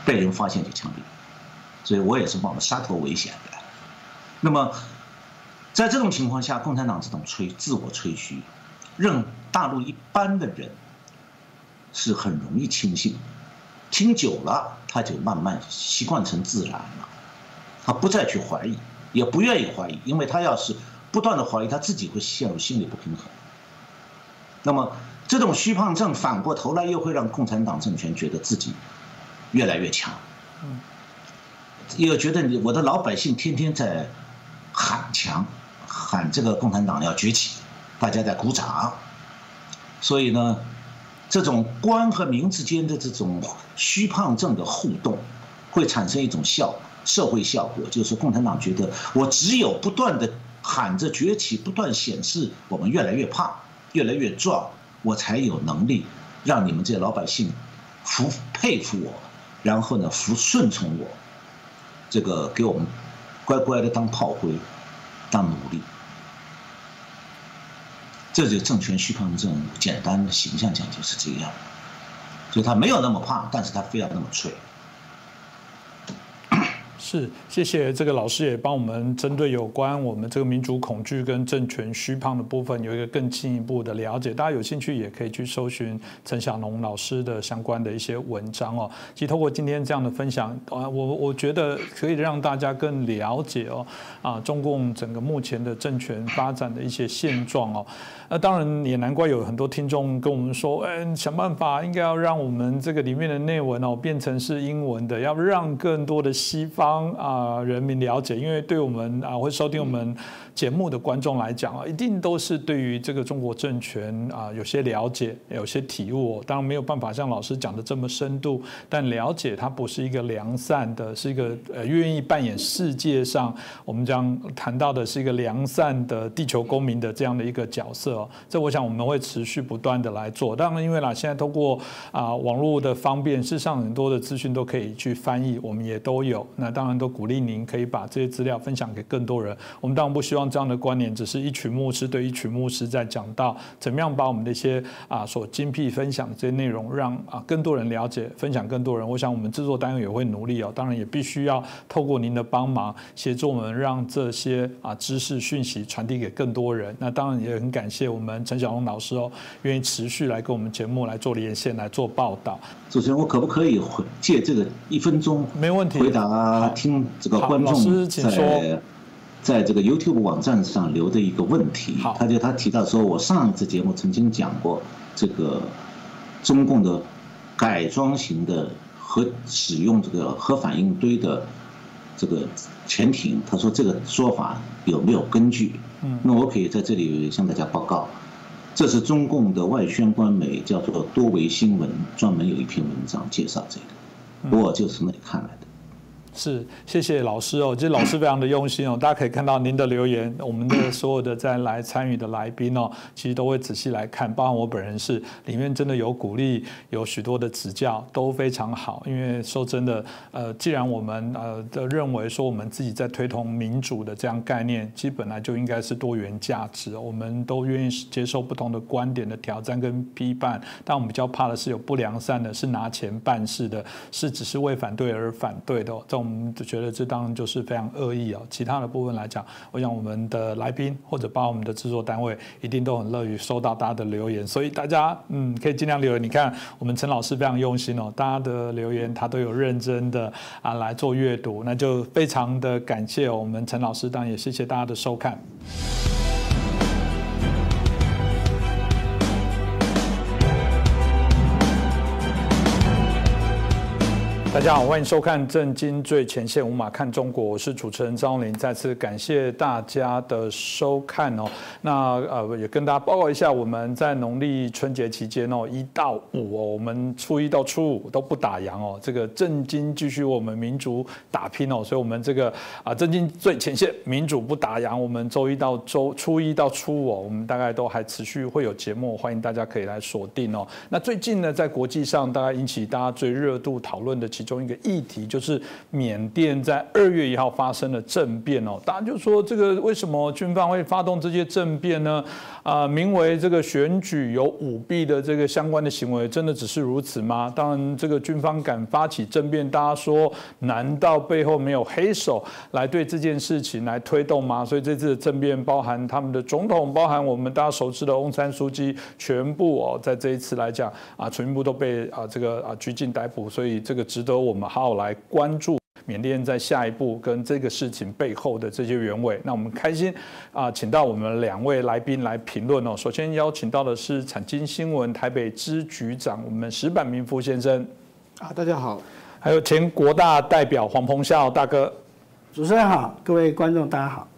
被人发现就枪毙，所以我也是冒着杀头危险的。那么，在这种情况下，共产党这种吹自我吹嘘，让大陆一般的人是很容易轻信，听久了他就慢慢习惯成自然了，他不再去怀疑，也不愿意怀疑，因为他要是不断的怀疑，他自己会陷入心理不平衡。那么，这种虚胖症反过头来又会让共产党政权觉得自己。越来越强，嗯，又觉得你我的老百姓天天在喊强，喊这个共产党要崛起，大家在鼓掌，所以呢，这种官和民之间的这种虚胖症的互动，会产生一种效社会效果，就是共产党觉得我只有不断的喊着崛起，不断显示我们越来越胖，越来越壮，我才有能力让你们这些老百姓服佩服我。然后呢，服顺从我，这个给我们乖乖的当炮灰，当奴隶，这就政权虚胖症。简单的形象讲就是这个样，就他没有那么胖，但是他非要那么脆。是，谢谢这个老师也帮我们针对有关我们这个民主恐惧跟政权虚胖的部分有一个更进一步的了解。大家有兴趣也可以去搜寻陈小龙老师的相关的一些文章哦。其实透过今天这样的分享啊，我我觉得可以让大家更了解哦啊，中共整个目前的政权发展的一些现状哦。那当然也难怪有很多听众跟我们说，哎，想办法应该要让我们这个里面的内文哦变成是英文的，要让更多的西方帮啊人民了解，因为对我们啊会收听我们。节目的观众来讲啊，一定都是对于这个中国政权啊有些了解，有些体悟。当然没有办法像老师讲的这么深度，但了解它不是一个良善的，是一个呃愿意扮演世界上我们将谈到的是一个良善的地球公民的这样的一个角色。这我想我们会持续不断的来做。当然因为啦，现在通过啊网络的方便，事实上很多的资讯都可以去翻译，我们也都有。那当然都鼓励您可以把这些资料分享给更多人。我们当然不希望。这样的观念只是一群牧师对一群牧师在讲到怎么样把我们的一些啊所精辟分享的这些内容让啊更多人了解分享更多人，我想我们制作单位也会努力哦，当然也必须要透过您的帮忙协助我们让这些啊知识讯息传递给更多人。那当然也很感谢我们陈小龙老师哦，愿意持续来跟我们节目来做连线来做报道。主持人，我可不可以借这个一分钟没问题回答听这个观众在。在这个 YouTube 网站上留的一个问题，他就他提到说，我上一次节目曾经讲过这个中共的改装型的核使用这个核反应堆的这个潜艇，他说这个说法有没有根据？嗯，那我可以在这里向大家报告，这是中共的外宣官媒叫做多维新闻专门有一篇文章介绍这个，我就是从那里看来的。是，谢谢老师哦。其实老师非常的用心哦，(coughs) 大家可以看到您的留言，我们的所有的在来参与的来宾哦，其实都会仔细来看，包括我本人是里面真的有鼓励，有许多的指教，都非常好。因为说真的，呃，既然我们呃的认为说我们自己在推动民主的这样概念，其实本来就应该是多元价值，我们都愿意接受不同的观点的挑战跟批判，但我们比较怕的是有不良善的，是拿钱办事的，是只是为反对而反对的这种。我们就觉得这当然就是非常恶意啊。其他的部分来讲，我想我们的来宾或者包括我们的制作单位，一定都很乐于收到大家的留言。所以大家嗯，可以尽量留言。你看，我们陈老师非常用心哦，大家的留言他都有认真的啊来做阅读，那就非常的感谢我们陈老师，当然也谢谢大家的收看。大家好，欢迎收看《震惊最前线》，无马看中国，我是主持人张林。再次感谢大家的收看哦。那呃，也跟大家报告一下，我们在农历春节期间哦，一到五哦，我们初一到初五都不打烊哦。这个震惊继续我们民主打拼哦，所以我们这个啊，震惊最前线民主不打烊，我们周一到周初一到初五哦，我们大概都还持续会有节目，欢迎大家可以来锁定哦。那最近呢，在国际上，大概引起大家最热度讨论的。其中一个议题就是缅甸在二月一号发生了政变哦，大家就说这个为什么军方会发动这些政变呢？啊，名为这个选举有舞弊的这个相关的行为，真的只是如此吗？当然，这个军方敢发起政变，大家说难道背后没有黑手来对这件事情来推动吗？所以这次的政变包含他们的总统，包含我们大家熟知的翁山书记，全部哦，在这一次来讲啊，全部都被啊这个啊拘禁逮捕，所以这个值得。我们好好来关注缅甸在下一步跟这个事情背后的这些原委。那我们开心啊，请到我们两位来宾来评论哦。首先邀请到的是产经新闻台北支局长我们石板明夫先生啊，大家好。还有前国大代表黄鹏孝大哥，主持人好，各位观众大家好。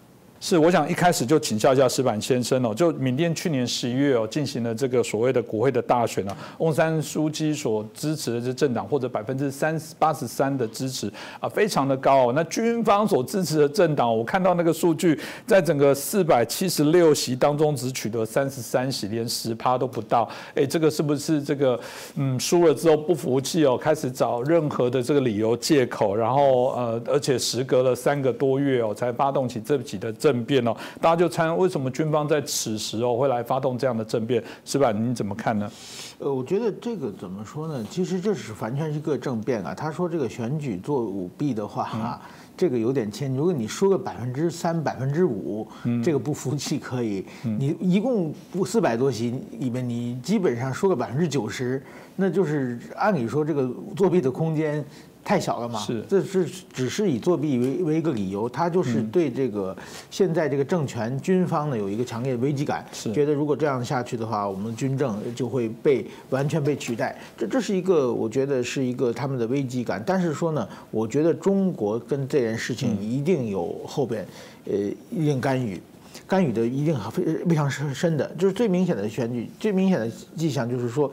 是，我想一开始就请教一下石板先生哦。就缅甸去年十一月哦进行了这个所谓的国会的大选啊，翁山书记所支持的这政党或者百分之三十八十三的支持啊，非常的高哦。那军方所支持的政党，我看到那个数据，在整个四百七十六席当中只取得三十三席，连十趴都不到。哎，这个是不是这个嗯输了之后不服气哦，开始找任何的这个理由借口，然后呃，而且时隔了三个多月哦，才发动起这起的政。政变哦，大家就猜为什么军方在此时哦会来发动这样的政变，是吧？你怎么看呢？呃，我觉得这个怎么说呢？其实这是完全是一个政变啊。他说这个选举做舞弊的话，哈，这个有点牵。如果你说个百分之三、百分之五，这个不服气可以。你一共四百多席里面，你基本上说个百分之九十，那就是按理说这个作弊的空间。太小了嘛？是，这是只是以作弊为为一个理由，他就是对这个现在这个政权军方呢有一个强烈的危机感，觉得如果这样下去的话，我们军政就会被完全被取代。这这是一个我觉得是一个他们的危机感。但是说呢，我觉得中国跟这件事情一定有后边呃一定干预，干预的一定非非常深深的。就是最明显的选举，最明显的迹象就是说。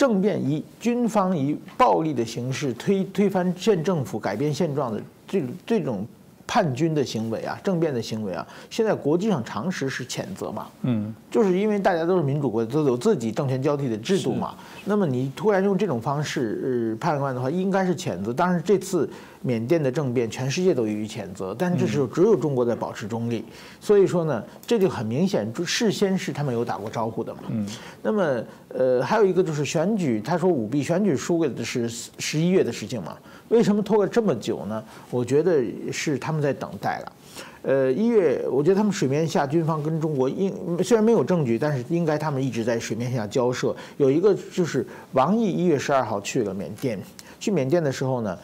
政变以军方以暴力的形式推推翻县政府、改变现状的这这种叛军的行为啊，政变的行为啊，现在国际上常识是谴责嘛，嗯，就是因为大家都是民主国家，都有自己政权交替的制度嘛。那么你突然用这种方式呃判官的话，应该是谴责。当然这次。缅甸的政变，全世界都予以谴责，但这时候只有中国在保持中立，所以说呢，这就很明显，事先是他们有打过招呼的嘛。嗯，那么呃，还有一个就是选举，他说舞弊，选举输给的是十一月的事情嘛？为什么拖了这么久呢？我觉得是他们在等待了。呃，一月，我觉得他们水面下军方跟中国应虽然没有证据，但是应该他们一直在水面下交涉。有一个就是王毅一月十二号去了缅甸，去缅甸的时候呢。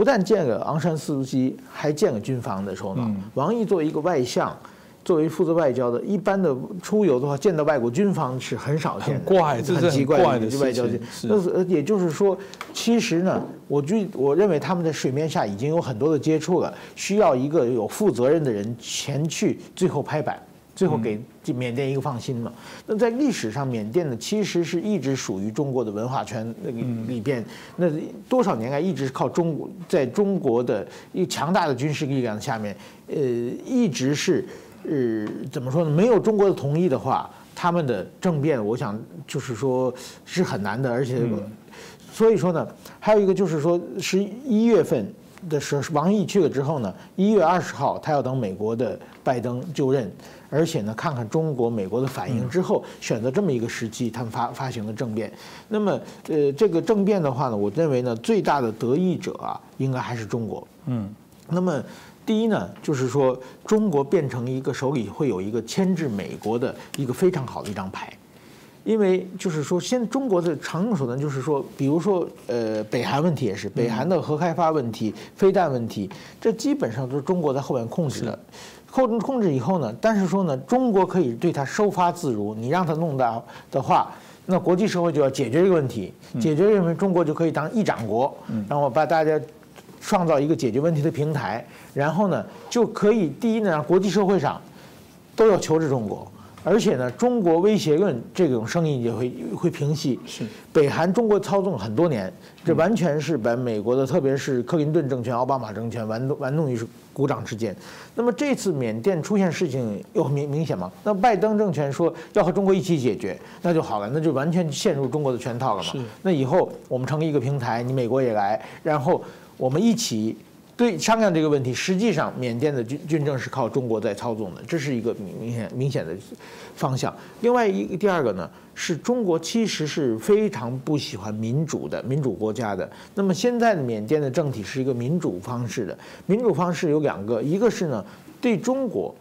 不但见了昂山素季，还见了军方的时候呢。王毅作为一个外相，作为负责外交的，一般的出游的话，见到外国军方是很少见，很怪，很奇怪的外交。那也就是说，其实呢，我就我认为他们在水面下已经有很多的接触了，需要一个有负责任的人前去最后拍板。最后给缅甸一个放心嘛？那在历史上，缅甸呢其实是一直属于中国的文化圈那个里边，那多少年来一直是靠中国，在中国的一个强大的军事力量下面，呃，一直是呃怎么说呢？没有中国的同意的话，他们的政变，我想就是说是很难的。而且，所以说呢，还有一个就是说，十一月份的时候，王毅去了之后呢，一月二十号他要等美国的拜登就任。而且呢，看看中国、美国的反应之后，选择这么一个时机，他们发发行的政变。那么，呃，这个政变的话呢，我认为呢，最大的得益者啊，应该还是中国。嗯。那么，第一呢，就是说中国变成一个手里会有一个牵制美国的一个非常好的一张牌，因为就是说，现中国的常用手段就是说，比如说，呃，北韩问题也是，北韩的核开发问题、飞弹问题，这基本上都是中国在后面控制的。控制控制以后呢，但是说呢，中国可以对它收发自如。你让它弄到的话，那国际社会就要解决这个问题，解决认为中国就可以当议长国，然后把大家创造一个解决问题的平台，然后呢就可以第一呢，让国际社会上都要求着中国。而且呢，中国威胁论这种声音也会会平息。是，北韩中国操纵很多年，这完全是把美国的，特别是克林顿政权、奥巴马政权玩弄玩弄于股掌之间。那么这次缅甸出现事情又明明显吗？那拜登政权说要和中国一起解决，那就好了，那就完全陷入中国的圈套了嘛。那以后我们成立一个平台，你美国也来，然后我们一起。对商量这个问题，实际上缅甸的军军政是靠中国在操纵的，这是一个明明显明显的方向。另外一个第二个呢，是中国其实是非常不喜欢民主的民主国家的。那么现在的缅甸的政体是一个民主方式的，民主方式有两个，一个是呢对中国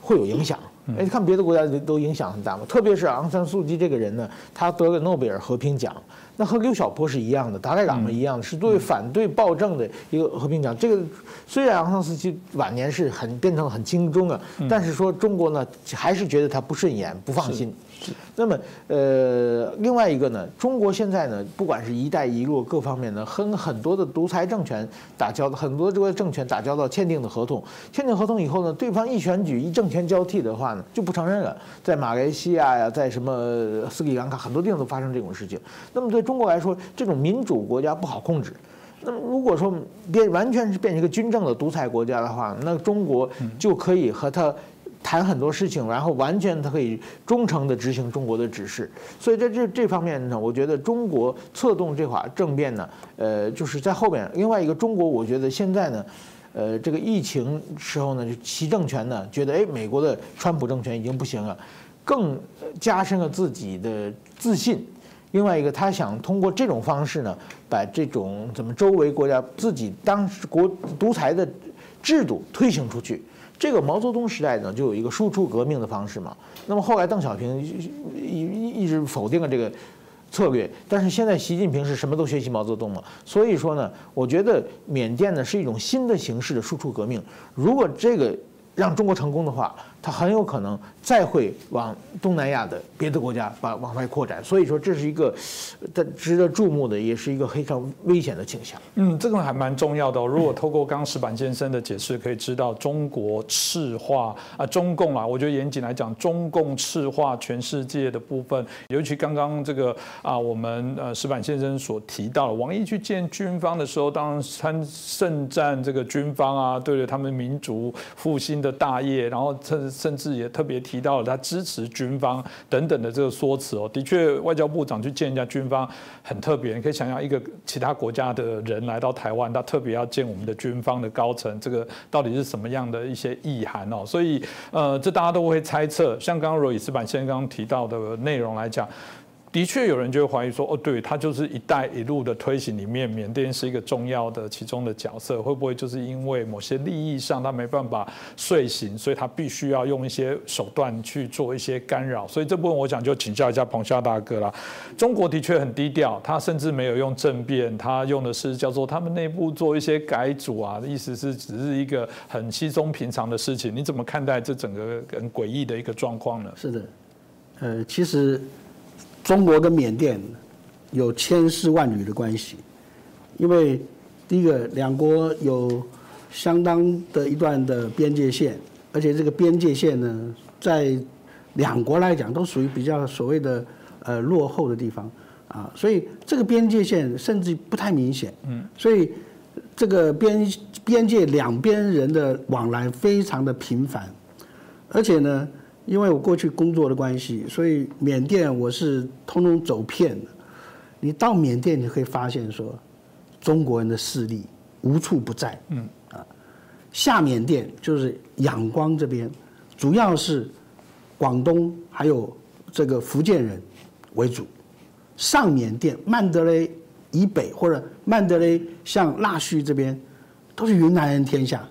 会有影响。哎，看别的国家都影响很大嘛，特别是昂山素季这个人呢，他得了诺贝尔和平奖。那和刘晓波是一样的，达赖喇嘛一样的，是对反对暴政的一个和平奖。这个虽然昂山素季晚年是很变成很精忠啊，但是说中国呢还是觉得他不顺眼，不放心。那么，呃，另外一个呢，中国现在呢，不管是一带一路各方面呢，跟很多的独裁政权打交道，很多这个政权打交道，签订的合同，签订合同以后呢，对方一选举一政权交替的话呢，就不承认了。在马来西亚呀，在什么斯里兰卡很多地方都发生这种事情。那么对中国来说，这种民主国家不好控制。那么如果说变完全是变成一个军政的独裁国家的话，那中国就可以和他。谈很多事情，然后完全他可以忠诚地执行中国的指示，所以在这这方面呢，我觉得中国策动这把政变呢，呃，就是在后边。另外一个，中国我觉得现在呢，呃，这个疫情时候呢，就其政权呢觉得，哎，美国的川普政权已经不行了，更加深了自己的自信。另外一个，他想通过这种方式呢，把这种怎么周围国家自己当时国独裁的制度推行出去。这个毛泽东时代呢，就有一个输出革命的方式嘛。那么后来邓小平一一直否定了这个策略，但是现在习近平是什么都学习毛泽东嘛。所以说呢，我觉得缅甸呢是一种新的形式的输出革命。如果这个让中国成功的话，它很有可能再会往东南亚的别的国家把往外扩展，所以说这是一个的值得注目的，也是一个非常危险的倾向。嗯，这个还蛮重要的。如果透过刚石板先生的解释，可以知道中国赤化啊，中共啊，我觉得严谨来讲，中共赤化全世界的部分，尤其刚刚这个啊，我们呃石板先生所提到的，王毅去见军方的时候，当然参盛赞这个军方啊，对着他们民族复兴的大业，然后甚甚至也特别提到了他支持军方等等的这个说辞哦，的确，外交部长去见人家军方很特别。你可以想象一个其他国家的人来到台湾，他特别要见我们的军方的高层，这个到底是什么样的一些意涵哦？所以，呃，这大家都会猜测。像刚刚罗伊斯板先生刚刚提到的内容来讲。的确有人就会怀疑说，哦，对，他就是“一带一路”的推行里面，缅甸是一个重要的其中的角色，会不会就是因为某些利益上他没办法遂行，所以他必须要用一些手段去做一些干扰？所以这部分我想就请教一下彭夏大哥啦。中国的确很低调，他甚至没有用政变，他用的是叫做他们内部做一些改组啊，意思是只是一个很稀松平常的事情。你怎么看待这整个很诡异的一个状况呢？是的，呃，其实。中国跟缅甸有千丝万缕的关系，因为第一个两国有相当的一段的边界线，而且这个边界线呢，在两国来讲都属于比较所谓的呃落后的地方。啊，所以这个边界线甚至不太明显，嗯，所以这个边边界两边人的往来非常的频繁，而且呢。因为我过去工作的关系，所以缅甸我是通通走遍的。你到缅甸，你可以发现说，中国人的势力无处不在。嗯啊，下缅甸就是仰光这边，主要是广东还有这个福建人为主。上缅甸曼德雷以北或者曼德雷像腊戌这边，都是云南人天下。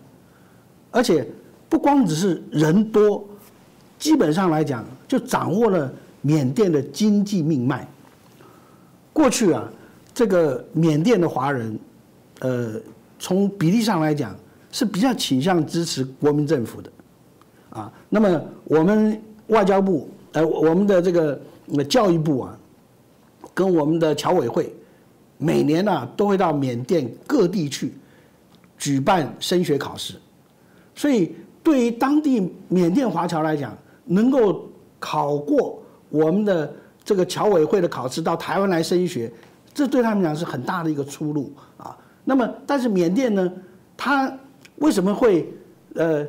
而且不光只是人多。基本上来讲，就掌握了缅甸的经济命脉。过去啊，这个缅甸的华人，呃，从比例上来讲是比较倾向支持国民政府的，啊，那么我们外交部，呃，我们的这个教育部啊，跟我们的侨委会，每年呢都会到缅甸各地去举办升学考试，所以对于当地缅甸华侨来讲，能够考过我们的这个侨委会的考试，到台湾来升学，这对他们讲是很大的一个出路啊。那么，但是缅甸呢，他为什么会呃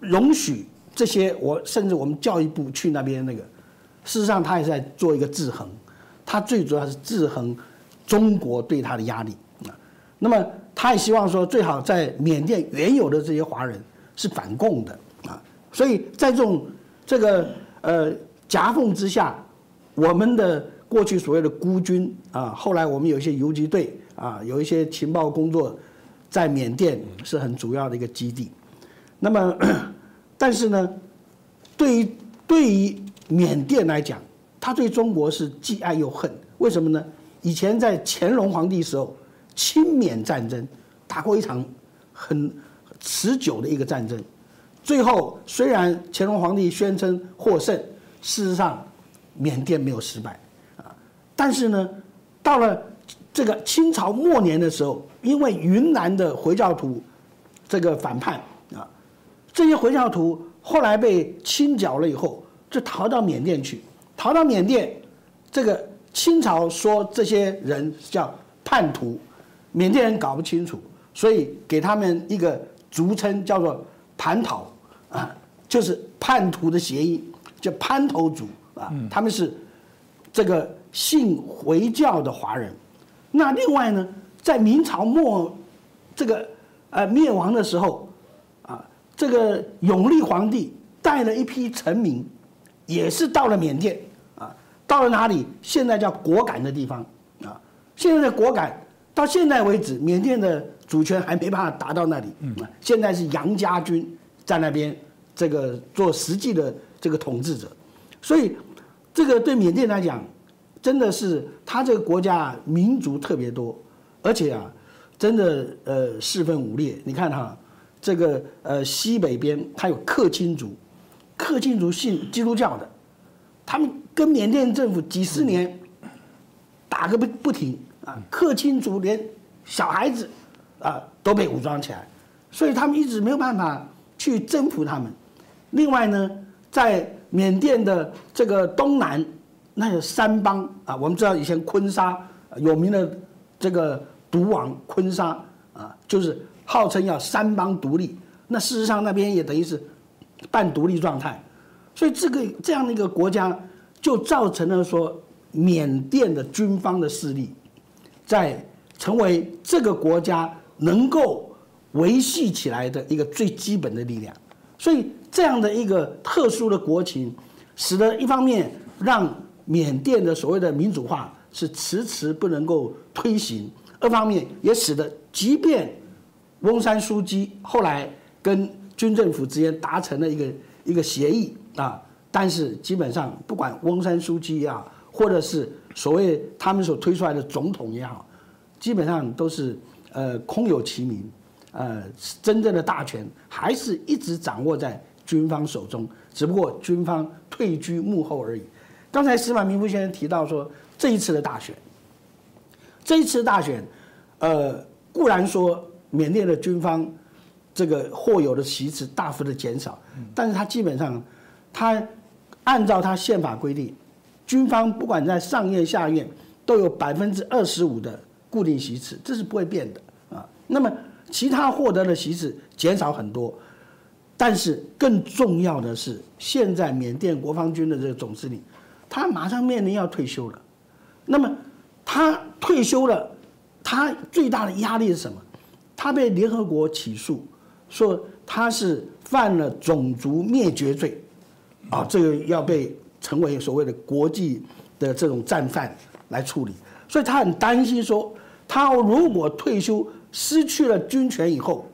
容许这些？我甚至我们教育部去那边那个，事实上他也在做一个制衡，他最主要是制衡中国对他的压力啊。那么，他也希望说，最好在缅甸原有的这些华人是反共的啊。所以在这种这个呃夹缝之下，我们的过去所谓的孤军啊，后来我们有一些游击队啊，有一些情报工作，在缅甸是很主要的一个基地。那么，(clears throat) 但是呢，对于对于缅甸来讲，他对中国是既爱又恨。为什么呢？以前在乾隆皇帝时候，清缅战争打过一场很持久的一个战争。最后，虽然乾隆皇帝宣称获胜，事实上，缅甸没有失败，啊，但是呢，到了这个清朝末年的时候，因为云南的回教徒这个反叛啊，这些回教徒后来被清剿了以后，就逃到缅甸去，逃到缅甸，这个清朝说这些人叫叛徒，缅甸人搞不清楚，所以给他们一个俗称叫做叛逃。啊，就是叛徒的协议，叫潘头族啊，他们是这个信回教的华人。那另外呢，在明朝末这个呃灭亡的时候，啊，这个永历皇帝带了一批臣民，也是到了缅甸啊，到了哪里？现在叫果敢的地方啊。现在的果敢到现在为止，缅甸的主权还没办法达到那里。嗯，现在是杨家军在那边。这个做实际的这个统治者，所以这个对缅甸来讲，真的是他这个国家民族特别多，而且啊，真的呃四分五裂。你看哈，这个呃西北边它有克钦族，克钦族信基督教的，他们跟缅甸政府几十年打个不不停啊，克钦族连小孩子啊都被武装起来，所以他们一直没有办法去征服他们。另外呢，在缅甸的这个东南，那有三邦啊。我们知道以前昆沙有名的这个毒王昆沙啊，就是号称要三邦独立。那事实上那边也等于是半独立状态，所以这个这样的一个国家，就造成了说缅甸的军方的势力，在成为这个国家能够维系起来的一个最基本的力量，所以。这样的一个特殊的国情，使得一方面让缅甸的所谓的民主化是迟迟不能够推行，二方面也使得即便翁山书记后来跟军政府之间达成了一个一个协议啊，但是基本上不管翁山书记也好，或者是所谓他们所推出来的总统也好，基本上都是呃空有其名，呃真正的大权还是一直掌握在军方手中，只不过军方退居幕后而已。刚才司马明夫先生提到说，这一次的大选，这一次大选，呃，固然说缅甸的军方这个获有的席次大幅的减少，但是他基本上，他按照他宪法规定，军方不管在上院下院都有百分之二十五的固定席次，这是不会变的啊。那么其他获得的席次减少很多，但是更重要的是，现在缅甸国防军的这个总司令。他马上面临要退休了，那么他退休了，他最大的压力是什么？他被联合国起诉，说他是犯了种族灭绝罪，啊，这个要被成为所谓的国际的这种战犯来处理，所以他很担心说，他如果退休失去了军权以后，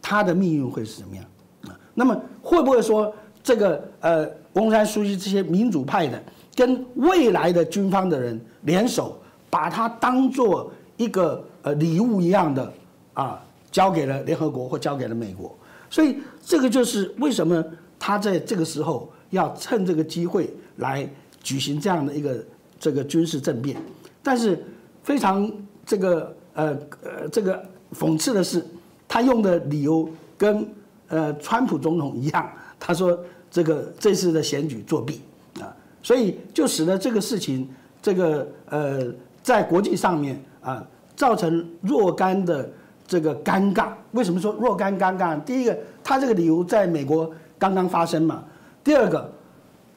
他的命运会是什么样？啊，那么会不会说这个呃，翁山书记这些民主派的？跟未来的军方的人联手，把它当做一个呃礼物一样的啊，交给了联合国或交给了美国。所以这个就是为什么他在这个时候要趁这个机会来举行这样的一个这个军事政变。但是非常这个呃呃这个讽刺的是，他用的理由跟呃川普总统一样，他说这个这次的选举作弊啊。所以就使得这个事情，这个呃，在国际上面啊，造成若干的这个尴尬。为什么说若干尴尬？第一个，他这个理由在美国刚刚发生嘛。第二个，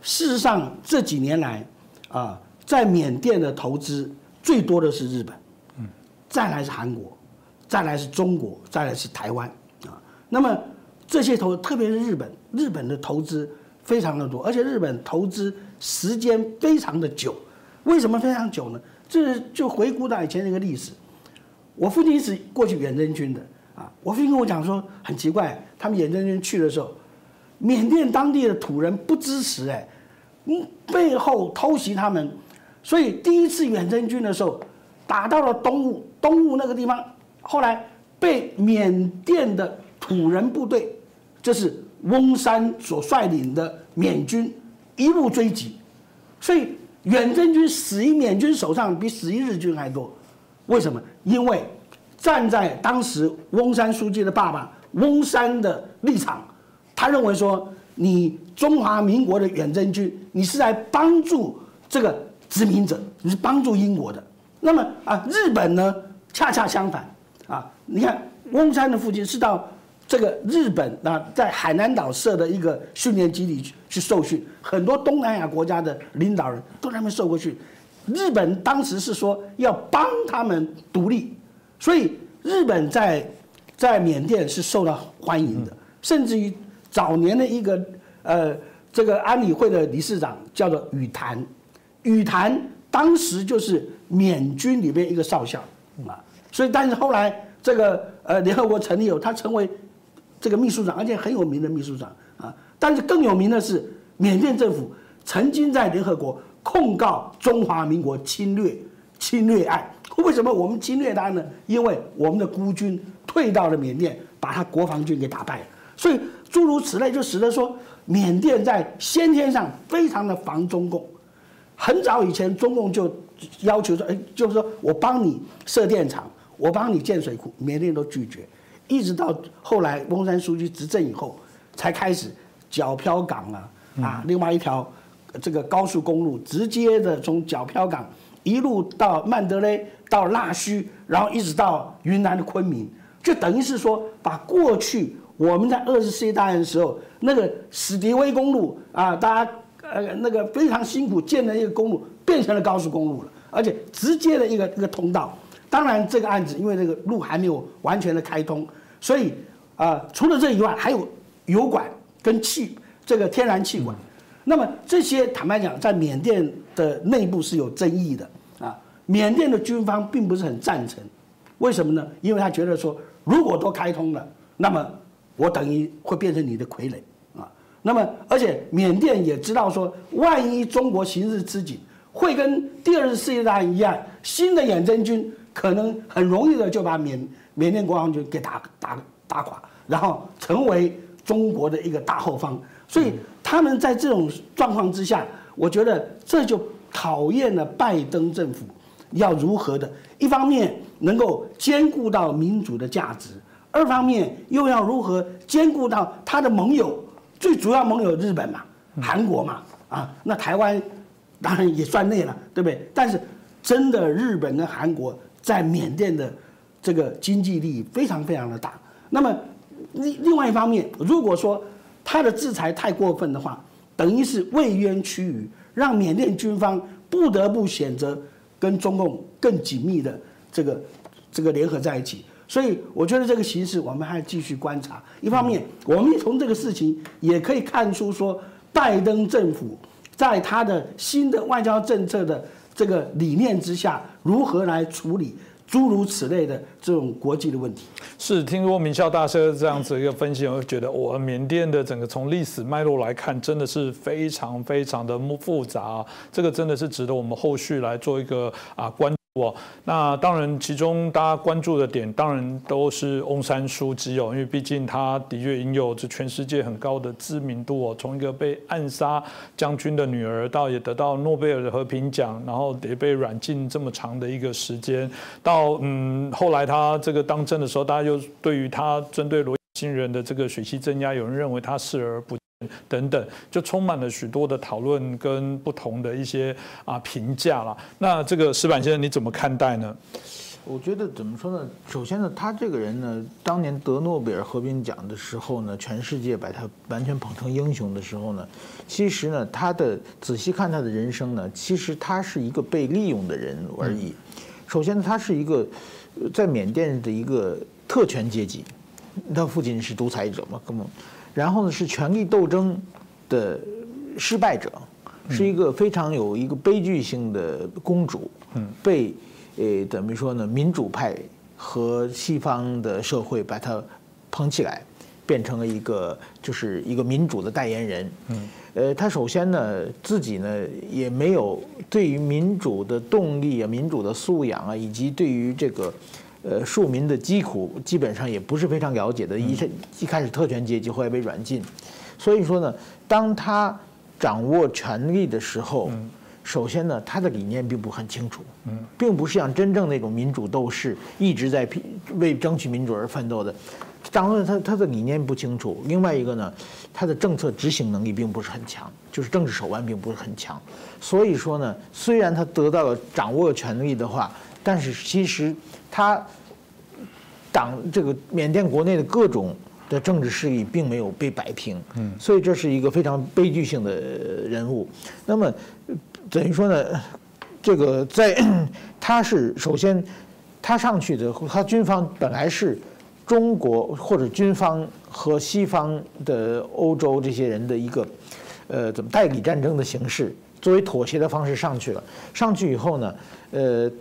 事实上这几年来啊，在缅甸的投资最多的是日本，再来是韩国，再来是中国，再来是台湾啊。那么这些投，特别是日本，日本的投资非常的多，而且日本投资。时间非常的久，为什么非常久呢？这就回顾到以前那个历史。我父亲是过去远征军的啊，我父亲跟我讲说，很奇怪，他们远征军去的时候，缅甸当地的土人不支持，哎，嗯，背后偷袭他们，所以第一次远征军的时候，打到了东雾，东雾那个地方，后来被缅甸的土人部队，就是翁山所率领的缅军。一路追击，所以远征军死于缅军手上比死于日军还多。为什么？因为站在当时翁山书记的爸爸翁山的立场，他认为说，你中华民国的远征军，你是来帮助这个殖民者，你是帮助英国的。那么啊，日本呢，恰恰相反啊。你看翁山的父亲是到。这个日本啊，在海南岛设的一个训练基地去去受训，很多东南亚国家的领导人都在那边受过训。日本当时是说要帮他们独立，所以日本在在缅甸是受到欢迎的，甚至于早年的一个呃这个安理会的理事长叫做羽坛，羽坛当时就是缅军里面一个少校啊，所以但是后来这个呃联合国成立后，他成为。这个秘书长，而且很有名的秘书长啊，但是更有名的是，缅甸政府曾经在联合国控告中华民国侵略侵略案。为什么我们侵略他呢？因为我们的孤军退到了缅甸，把他国防军给打败了。所以诸如此类，就使得说缅甸在先天上非常的防中共。很早以前，中共就要求说，哎，就是说我帮你设电厂，我帮你建水库，缅甸都拒绝。一直到后来，翁山书记执政以后，才开始皎漂港啊啊，另外一条这个高速公路，直接的从皎漂港一路到曼德勒，到腊戌，然后一直到云南的昆明，就等于是说，把过去我们在二十世纪大战的时候那个史迪威公路啊，大家呃那个非常辛苦建的一个公路，变成了高速公路了，而且直接的一个一个通道。当然，这个案子因为这个路还没有完全的开通，所以啊，除了这以外，还有油管跟气这个天然气管。那么这些坦白讲，在缅甸的内部是有争议的啊。缅甸的军方并不是很赞成，为什么呢？因为他觉得说，如果都开通了，那么我等于会变成你的傀儡啊。那么而且缅甸也知道说，万一中国行日吃紧，会跟第二次世界大战一样，新的远征军可能很容易的就把缅缅甸国防军给打打打垮，然后成为中国的一个大后方。所以他们在这种状况之下，我觉得这就考验了拜登政府要如何的，一方面能够兼顾到民主的价值，二方面又要如何兼顾到他的盟友，最主要盟友日本嘛、韩国嘛，啊，那台湾当然也算内了，对不对？但是真的日本跟韩国在缅甸的这个经济利益非常非常的大。那么另另外一方面，如果说他的制裁太过分的话，等于是位冤屈辱，让缅甸军方不得不选择跟中共更紧密的这个这个联合在一起。所以我觉得这个形势我们还继续观察。一方面，我们从这个事情也可以看出说，拜登政府 (laughs) 在他的新的外交政策的这个理念之下，如何来处理。诸如此类的这种国际的问题，是听过明孝大师这样子一个分析，我会觉得我缅甸的整个从历史脉络来看，真的是非常非常的复杂，这个真的是值得我们后续来做一个啊关。我那当然，其中大家关注的点，当然都是翁山书记哦，因为毕竟他的确拥有着全世界很高的知名度哦。从一个被暗杀将军的女儿，到也得到诺贝尔的和平奖，然后也被软禁这么长的一个时间，到嗯后来他这个当政的时候，大家又对于他针对罗新人的这个血气镇压，有人认为他视而不。等等，就充满了许多的讨论跟不同的一些啊评价了。那这个石板先生你怎么看待呢？我觉得怎么说呢？首先呢，他这个人呢，当年得诺贝尔和平奖的时候呢，全世界把他完全捧成英雄的时候呢，其实呢，他的仔细看他的人生呢，其实他是一个被利用的人而已。首先，他是一个在缅甸的一个特权阶级，他父亲是独裁者嘛，根本。然后呢，是权力斗争的失败者，是一个非常有一个悲剧性的公主，被呃怎么说呢，民主派和西方的社会把她捧起来，变成了一个就是一个民主的代言人。呃，他首先呢，自己呢也没有对于民主的动力啊、民主的素养啊，以及对于这个。呃，庶民的疾苦基本上也不是非常了解的。一一开始特权阶级，后来被软禁，所以说呢，当他掌握权力的时候，首先呢，他的理念并不很清楚，并不是像真正那种民主斗士一直在为争取民主而奋斗的。掌握他他的理念不清楚，另外一个呢，他的政策执行能力并不是很强，就是政治手腕并不是很强。所以说呢，虽然他得到了掌握权力的话，但是其实他。党这个缅甸国内的各种的政治势力并没有被摆平，嗯，所以这是一个非常悲剧性的人物。那么等于说呢，这个在他是首先他上去的，他军方本来是中国或者军方和西方的欧洲这些人的一个呃怎么代理战争的形式，作为妥协的方式上去了。上去以后呢，呃。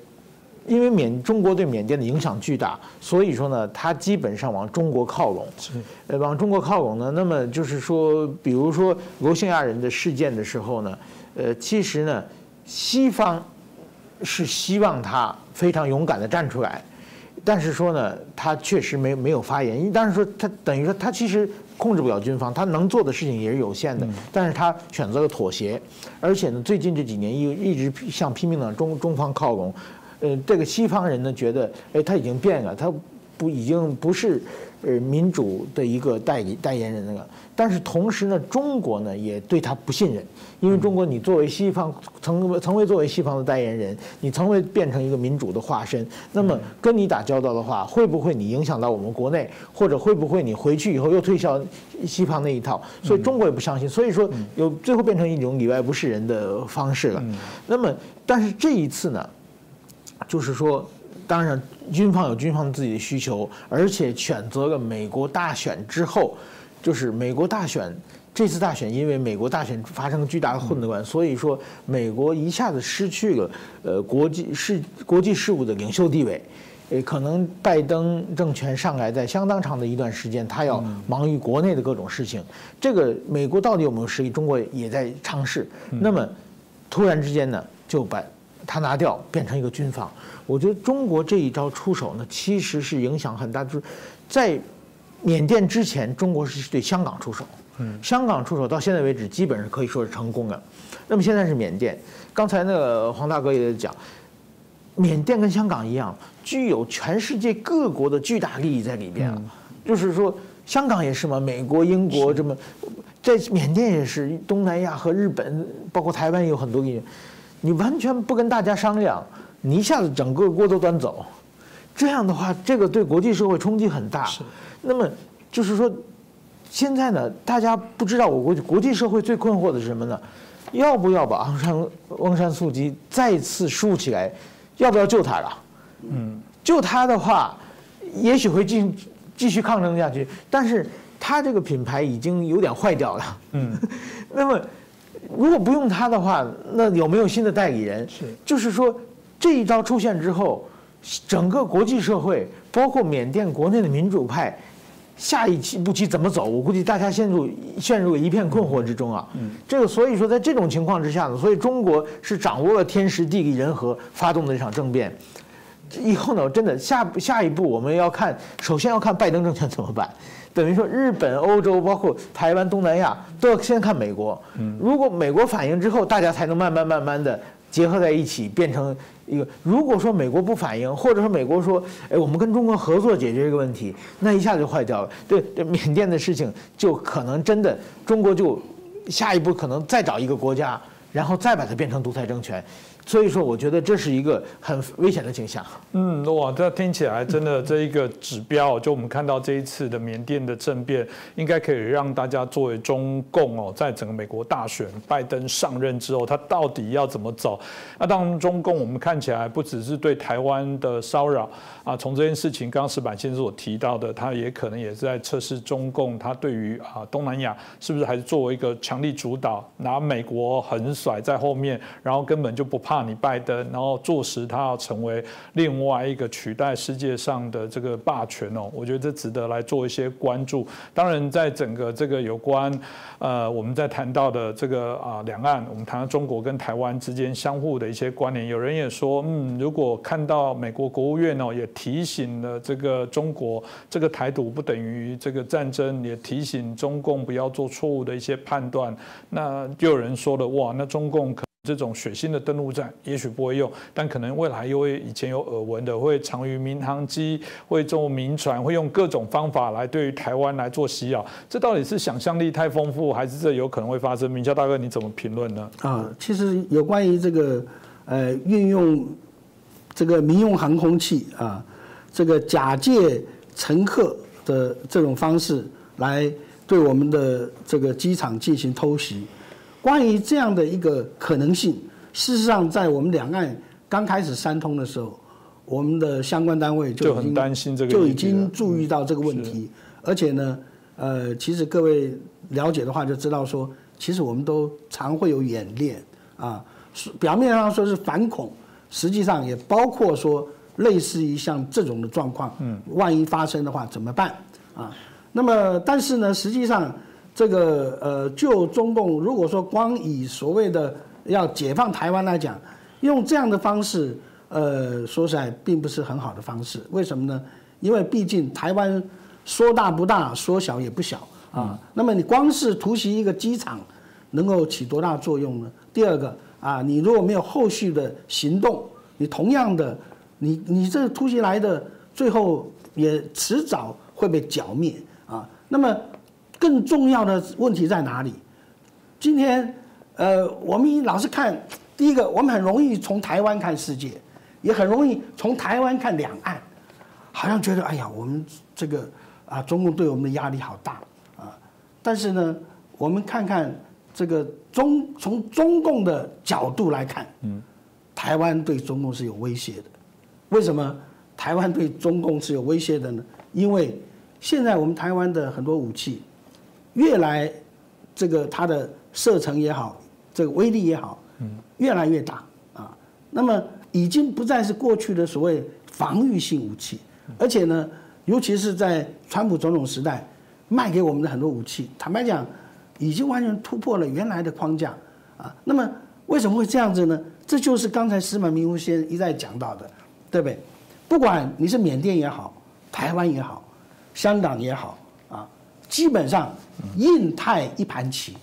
因为缅中国对缅甸的影响巨大，所以说呢，它基本上往中国靠拢。是，呃，往中国靠拢呢，那么就是说，比如说罗兴亚人的事件的时候呢，呃，其实呢，西方是希望他非常勇敢的站出来，但是说呢，他确实没没有发言。因为当时说他等于说他其实控制不了军方，他能做的事情也是有限的，但是他选择了妥协，而且呢，最近这几年一一直向拼命的中中方靠拢。呃，这个西方人呢觉得，哎，他已经变了，他不已经不是呃民主的一个代理代言人了。但是同时呢，中国呢也对他不信任，因为中国你作为西方成成为作为西方的代言人，你成为变成一个民主的化身，那么跟你打交道的话，会不会你影响到我们国内，或者会不会你回去以后又推销西方那一套？所以中国也不相信，所以说有最后变成一种里外不是人的方式了。那么，但是这一次呢？就是说，当然，军方有军方自己的需求，而且选择了美国大选之后，就是美国大选这次大选因为美国大选发生巨大的混乱，所以说美国一下子失去了呃国际事国际事务的领袖地位。呃，可能拜登政权上来，在相当长的一段时间，他要忙于国内的各种事情。这个美国到底有没有实力？中国也在尝试。那么，突然之间呢，就把他拿掉，变成一个军方。我觉得中国这一招出手呢，其实是影响很大。就是在缅甸之前，中国是对香港出手。嗯，香港出手到现在为止，基本上可以说是成功的。那么现在是缅甸。刚才那个黄大哥也讲。缅甸跟香港一样，具有全世界各国的巨大利益在里边啊。就是说，香港也是嘛，美国、英国这么，在缅甸也是，东南亚和日本，包括台湾也有很多利益。你完全不跟大家商量，你一下子整个锅都端走，这样的话，这个对国际社会冲击很大。是。那么就是说，现在呢，大家不知道我国国际社会最困惑的是什么呢？要不要把昂山翁山素季再次竖起来？要不要救他了？嗯，救他的话，也许会继继续抗争下去。但是他这个品牌已经有点坏掉了。嗯，(laughs) 那么如果不用他的话，那有没有新的代理人？是，就是说这一招出现之后，整个国际社会，包括缅甸国内的民主派。下一期步棋怎么走？我估计大家陷入陷入一片困惑之中啊。嗯，这个所以说在这种情况之下呢，所以中国是掌握了天时地利人和，发动的这场政变。以后呢，真的下下一步我们要看，首先要看拜登政权怎么办。等于说日本、欧洲，包括台湾、东南亚，都要先看美国。如果美国反应之后，大家才能慢慢慢慢的结合在一起，变成。一个，如果说美国不反应，或者说美国说，哎，我们跟中国合作解决这个问题，那一下子就坏掉了。对，这缅甸的事情就可能真的，中国就下一步可能再找一个国家，然后再把它变成独裁政权。所以说，我觉得这是一个很危险的景象。嗯，哇，这听起来真的这一个指标，就我们看到这一次的缅甸的政变，应该可以让大家作为中共哦，在整个美国大选拜登上任之后，他到底要怎么走？那当中共我们看起来不只是对台湾的骚扰啊，从这件事情，刚刚石板先生所提到的，他也可能也是在测试中共他对于啊东南亚是不是还是作为一个强力主导，拿美国横甩在后面，然后根本就不怕。你拜登，然后坐实他要成为另外一个取代世界上的这个霸权哦，我觉得这值得来做一些关注。当然，在整个这个有关呃我们在谈到的这个啊两岸，我们谈到中国跟台湾之间相互的一些关联，有人也说，嗯，如果看到美国国务院哦也提醒了这个中国，这个台独不等于这个战争，也提醒中共不要做错误的一些判断，那就有人说了，哇，那中共可。这种血腥的登陆战也许不会用，但可能未来又会以前有耳闻的，会藏于民航机，会做民船，会用各种方法来对于台湾来做洗扰。这到底是想象力太丰富，还是这有可能会发生？明桥大哥你怎么评论呢？啊，其实有关于这个呃运用这个民用航空器啊，这个假借乘客的这种方式来对我们的这个机场进行偷袭。关于这样的一个可能性，事实上，在我们两岸刚开始三通的时候，我们的相关单位就很担心这个，就已经注意到这个问题。而且呢，呃，其实各位了解的话就知道说，其实我们都常会有演练啊，表面上说是反恐，实际上也包括说类似于像这种的状况，嗯，万一发生的话怎么办啊？那么，但是呢，实际上。这个呃，就中共如果说光以所谓的要解放台湾来讲，用这样的方式，呃，说实在并不是很好的方式。为什么呢？因为毕竟台湾说大不大，说小也不小啊。那么你光是突袭一个机场，能够起多大作用呢？第二个啊，你如果没有后续的行动，你同样的，你你这突袭来的，最后也迟早会被剿灭啊。那么。更重要的问题在哪里？今天，呃，我们老是看第一个，我们很容易从台湾看世界，也很容易从台湾看两岸，好像觉得哎呀，我们这个啊，中共对我们的压力好大啊。但是呢，我们看看这个中从中共的角度来看，嗯，台湾对中共是有威胁的。为什么台湾对中共是有威胁的呢？因为现在我们台湾的很多武器。越来这个它的射程也好，这个威力也好，嗯，越来越大啊。那么已经不再是过去的所谓防御性武器，而且呢，尤其是在川普总统时代卖给我们的很多武器，坦白讲，已经完全突破了原来的框架啊。那么为什么会这样子呢？这就是刚才司马明夫先生一再讲到的，对不对？不管你是缅甸也好，台湾也好，香港也好啊，基本上印太一盘棋，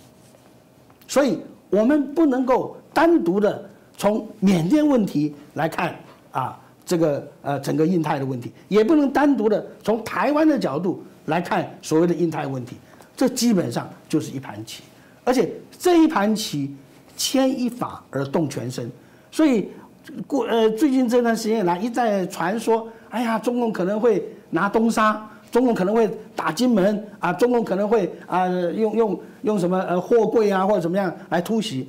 所以我们不能够单独的从缅甸问题来看啊，这个呃整个印太的问题，也不能单独的从台湾的角度来看所谓的印太问题，这基本上就是一盘棋，而且这一盘棋。牵一发而动全身，所以过呃最近这段时间来一再传说，哎呀，中共可能会拿东沙，中共可能会打金门啊，中共可能会啊用用用什么呃货柜啊或者怎么样来突袭。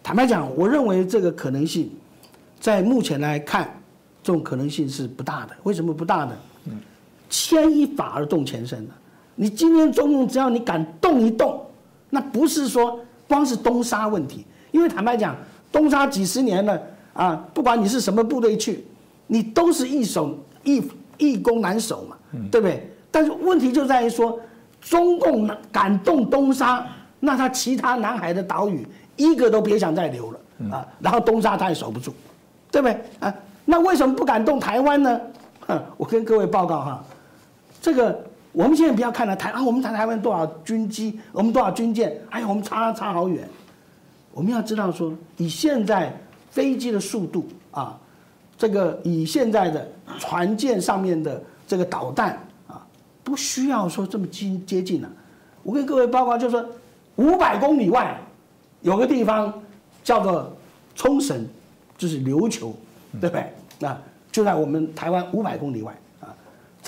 坦白讲，我认为这个可能性，在目前来看，这种可能性是不大的。为什么不大呢？牵一发而动全身的，你今天中共只要你敢动一动，那不是说。光是东沙问题，因为坦白讲，东沙几十年了啊，不管你是什么部队去，你都是易守易易攻难守嘛，对不对？但是问题就在于说，中共敢动东沙，那他其他南海的岛屿一个都别想再留了啊，然后东沙他也守不住，对不对啊？那为什么不敢动台湾呢？哼，我跟各位报告哈，这个。我们现在不要看了台啊，我们台台湾多少军机，我们多少军舰，哎呀，我们差差好远。我们要知道说，以现在飞机的速度啊，这个以现在的船舰上面的这个导弹啊，不需要说这么近接近了。我跟各位报告，就是说五百公里外有个地方叫做冲绳，就是琉球，对不对？那就在我们台湾五百公里外，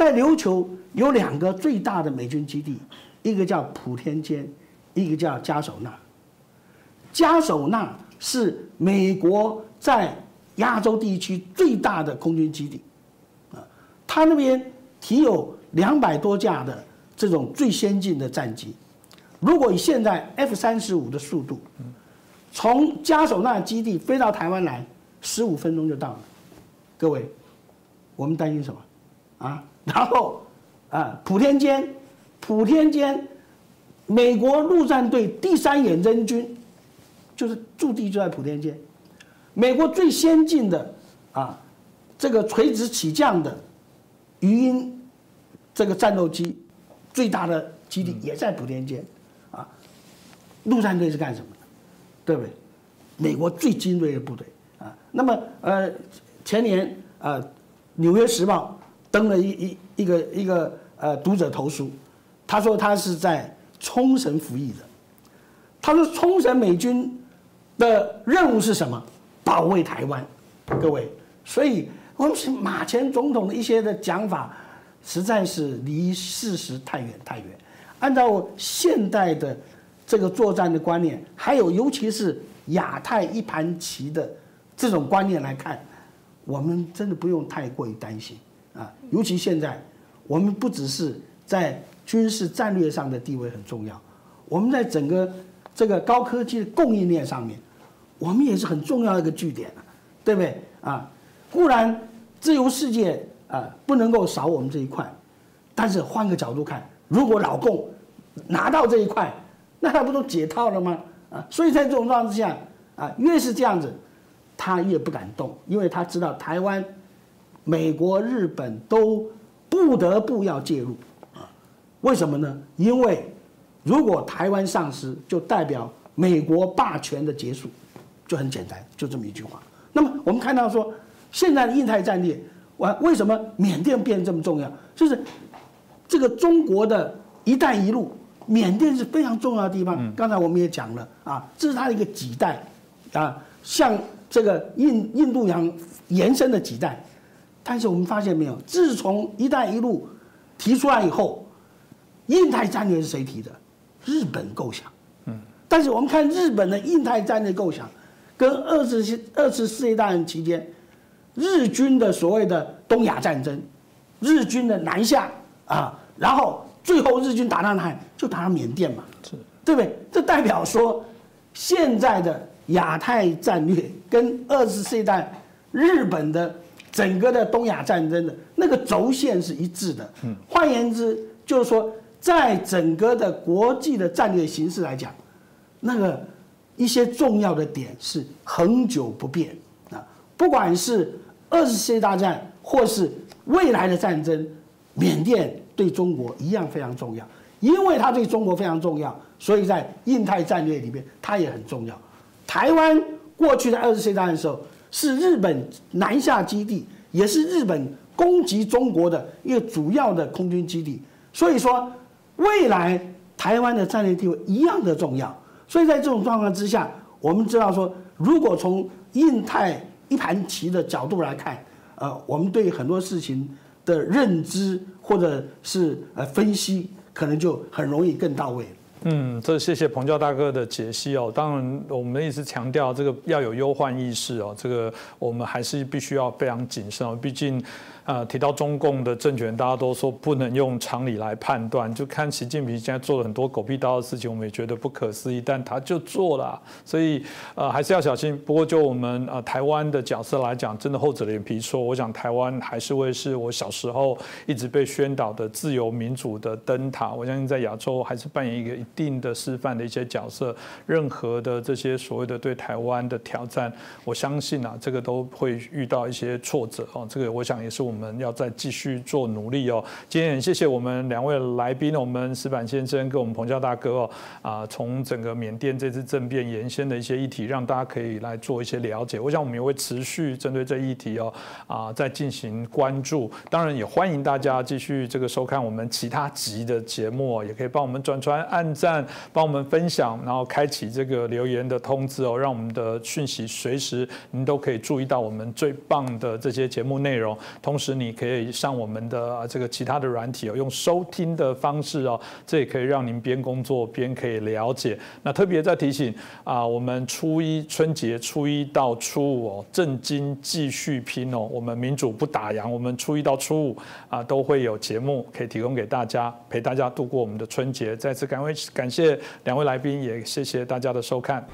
在琉球。有两个最大的美军基地，一个叫普天间，一个叫加手纳。加手纳是美国在亚洲地区最大的空军基地，啊，它那边提有两百多架的这种最先进的战机。如果以现在 F 三十五的速度，从加手纳基地飞到台湾来，十五分钟就到了。各位，我们担心什么？啊，然后。啊，普天间，普天间，美国陆战队第三远征军，就是驻地就在普天间，美国最先进的啊，这个垂直起降的鱼鹰这个战斗机，最大的基地也在普天间，啊，陆战队是干什么的？对不对？美国最精锐的部队啊。那么呃，前年啊，《纽约时报》登了一一一个一个。呃，读者投诉，他说他是在冲绳服役的。他说冲绳美军的任务是什么？保卫台湾，各位。所以，我们马前总统的一些的讲法，实在是离事实太远太远。按照现代的这个作战的观念，还有尤其是亚太一盘棋的这种观念来看，我们真的不用太过于担心，尤其现在。我们不只是在军事战略上的地位很重要，我们在整个这个高科技的供应链上面，我们也是很重要的一个据点对不对啊？固然自由世界啊不能够少我们这一块，但是换个角度看，如果老共拿到这一块，那他不都解套了吗？啊，所以在这种状况之下啊，越是这样子，他越不敢动，因为他知道台湾、美国、日本都。不得不要介入啊？为什么呢？因为如果台湾丧失，就代表美国霸权的结束，就很简单，就这么一句话。那么我们看到说，现在的印太战略，为为什么缅甸变这么重要？就是这个中国的一带一路，缅甸是非常重要的地方。刚才我们也讲了啊，这是它的一个脐带啊，向这个印印度洋延伸的脐带。但是我们发现没有，自从“一带一路”提出来以后，印太战略是谁提的？日本构想。嗯。但是我们看日本的印太战略构想，跟二次二次世界大战期间日军的所谓的东亚战争，日军的南下啊，然后最后日军打到哪里？就打到缅甸嘛。是。对不对？这代表说，现在的亚太战略跟二十世纪代日本的整个的东亚战争的那个轴线是一致的。嗯，换言之，就是说，在整个的国际的战略形势来讲，那个一些重要的点是恒久不变啊，不管是二十世纪大战或是未来的战争，缅甸对中国一样非常重要，因为它对中国非常重要，所以在印太战略里面它也很重要。台湾过去在二十世纪大战的时候。是日本南下基地，也是日本攻击中国的一个主要的空军基地。所以说，未来台湾的战略地位一样的重要。所以在这种状况之下，我们知道说，如果从印太一盘棋的角度来看，呃，我们对很多事情的认知或者是呃分析，可能就很容易更到位。嗯，这谢谢彭教大哥的解析哦。当然，我们一直强调这个要有忧患意识哦，这个我们还是必须要非常谨慎哦，毕竟。啊，提到中共的政权，大家都说不能用常理来判断，就看习近平现在做了很多狗屁刀的事情，我们也觉得不可思议，但他就做了，所以呃还是要小心。不过就我们呃台湾的角色来讲，真的厚着脸皮说，我想台湾还是会是我小时候一直被宣导的自由民主的灯塔。我相信在亚洲还是扮演一个一定的示范的一些角色。任何的这些所谓的对台湾的挑战，我相信啊，这个都会遇到一些挫折哦。这个我想也是我。我们要再继续做努力哦。今天很谢谢我们两位来宾，我们石板先生跟我们彭教大哥哦，啊，从整个缅甸这次政变延伸的一些议题，让大家可以来做一些了解。我想我们也会持续针对这议题哦，啊，再进行关注。当然也欢迎大家继续这个收看我们其他集的节目，也可以帮我们转传、按赞、帮我们分享，然后开启这个留言的通知哦，让我们的讯息随时您都可以注意到我们最棒的这些节目内容，同。时你可以上我们的这个其他的软体哦，用收听的方式哦，这也可以让您边工作边可以了解。那特别在提醒啊，我们初一春节初一到初五哦，正经继续拼哦，我们民主不打烊，我们初一到初五啊都会有节目可以提供给大家，陪大家度过我们的春节。再次感谢感谢两位来宾，也谢谢大家的收看。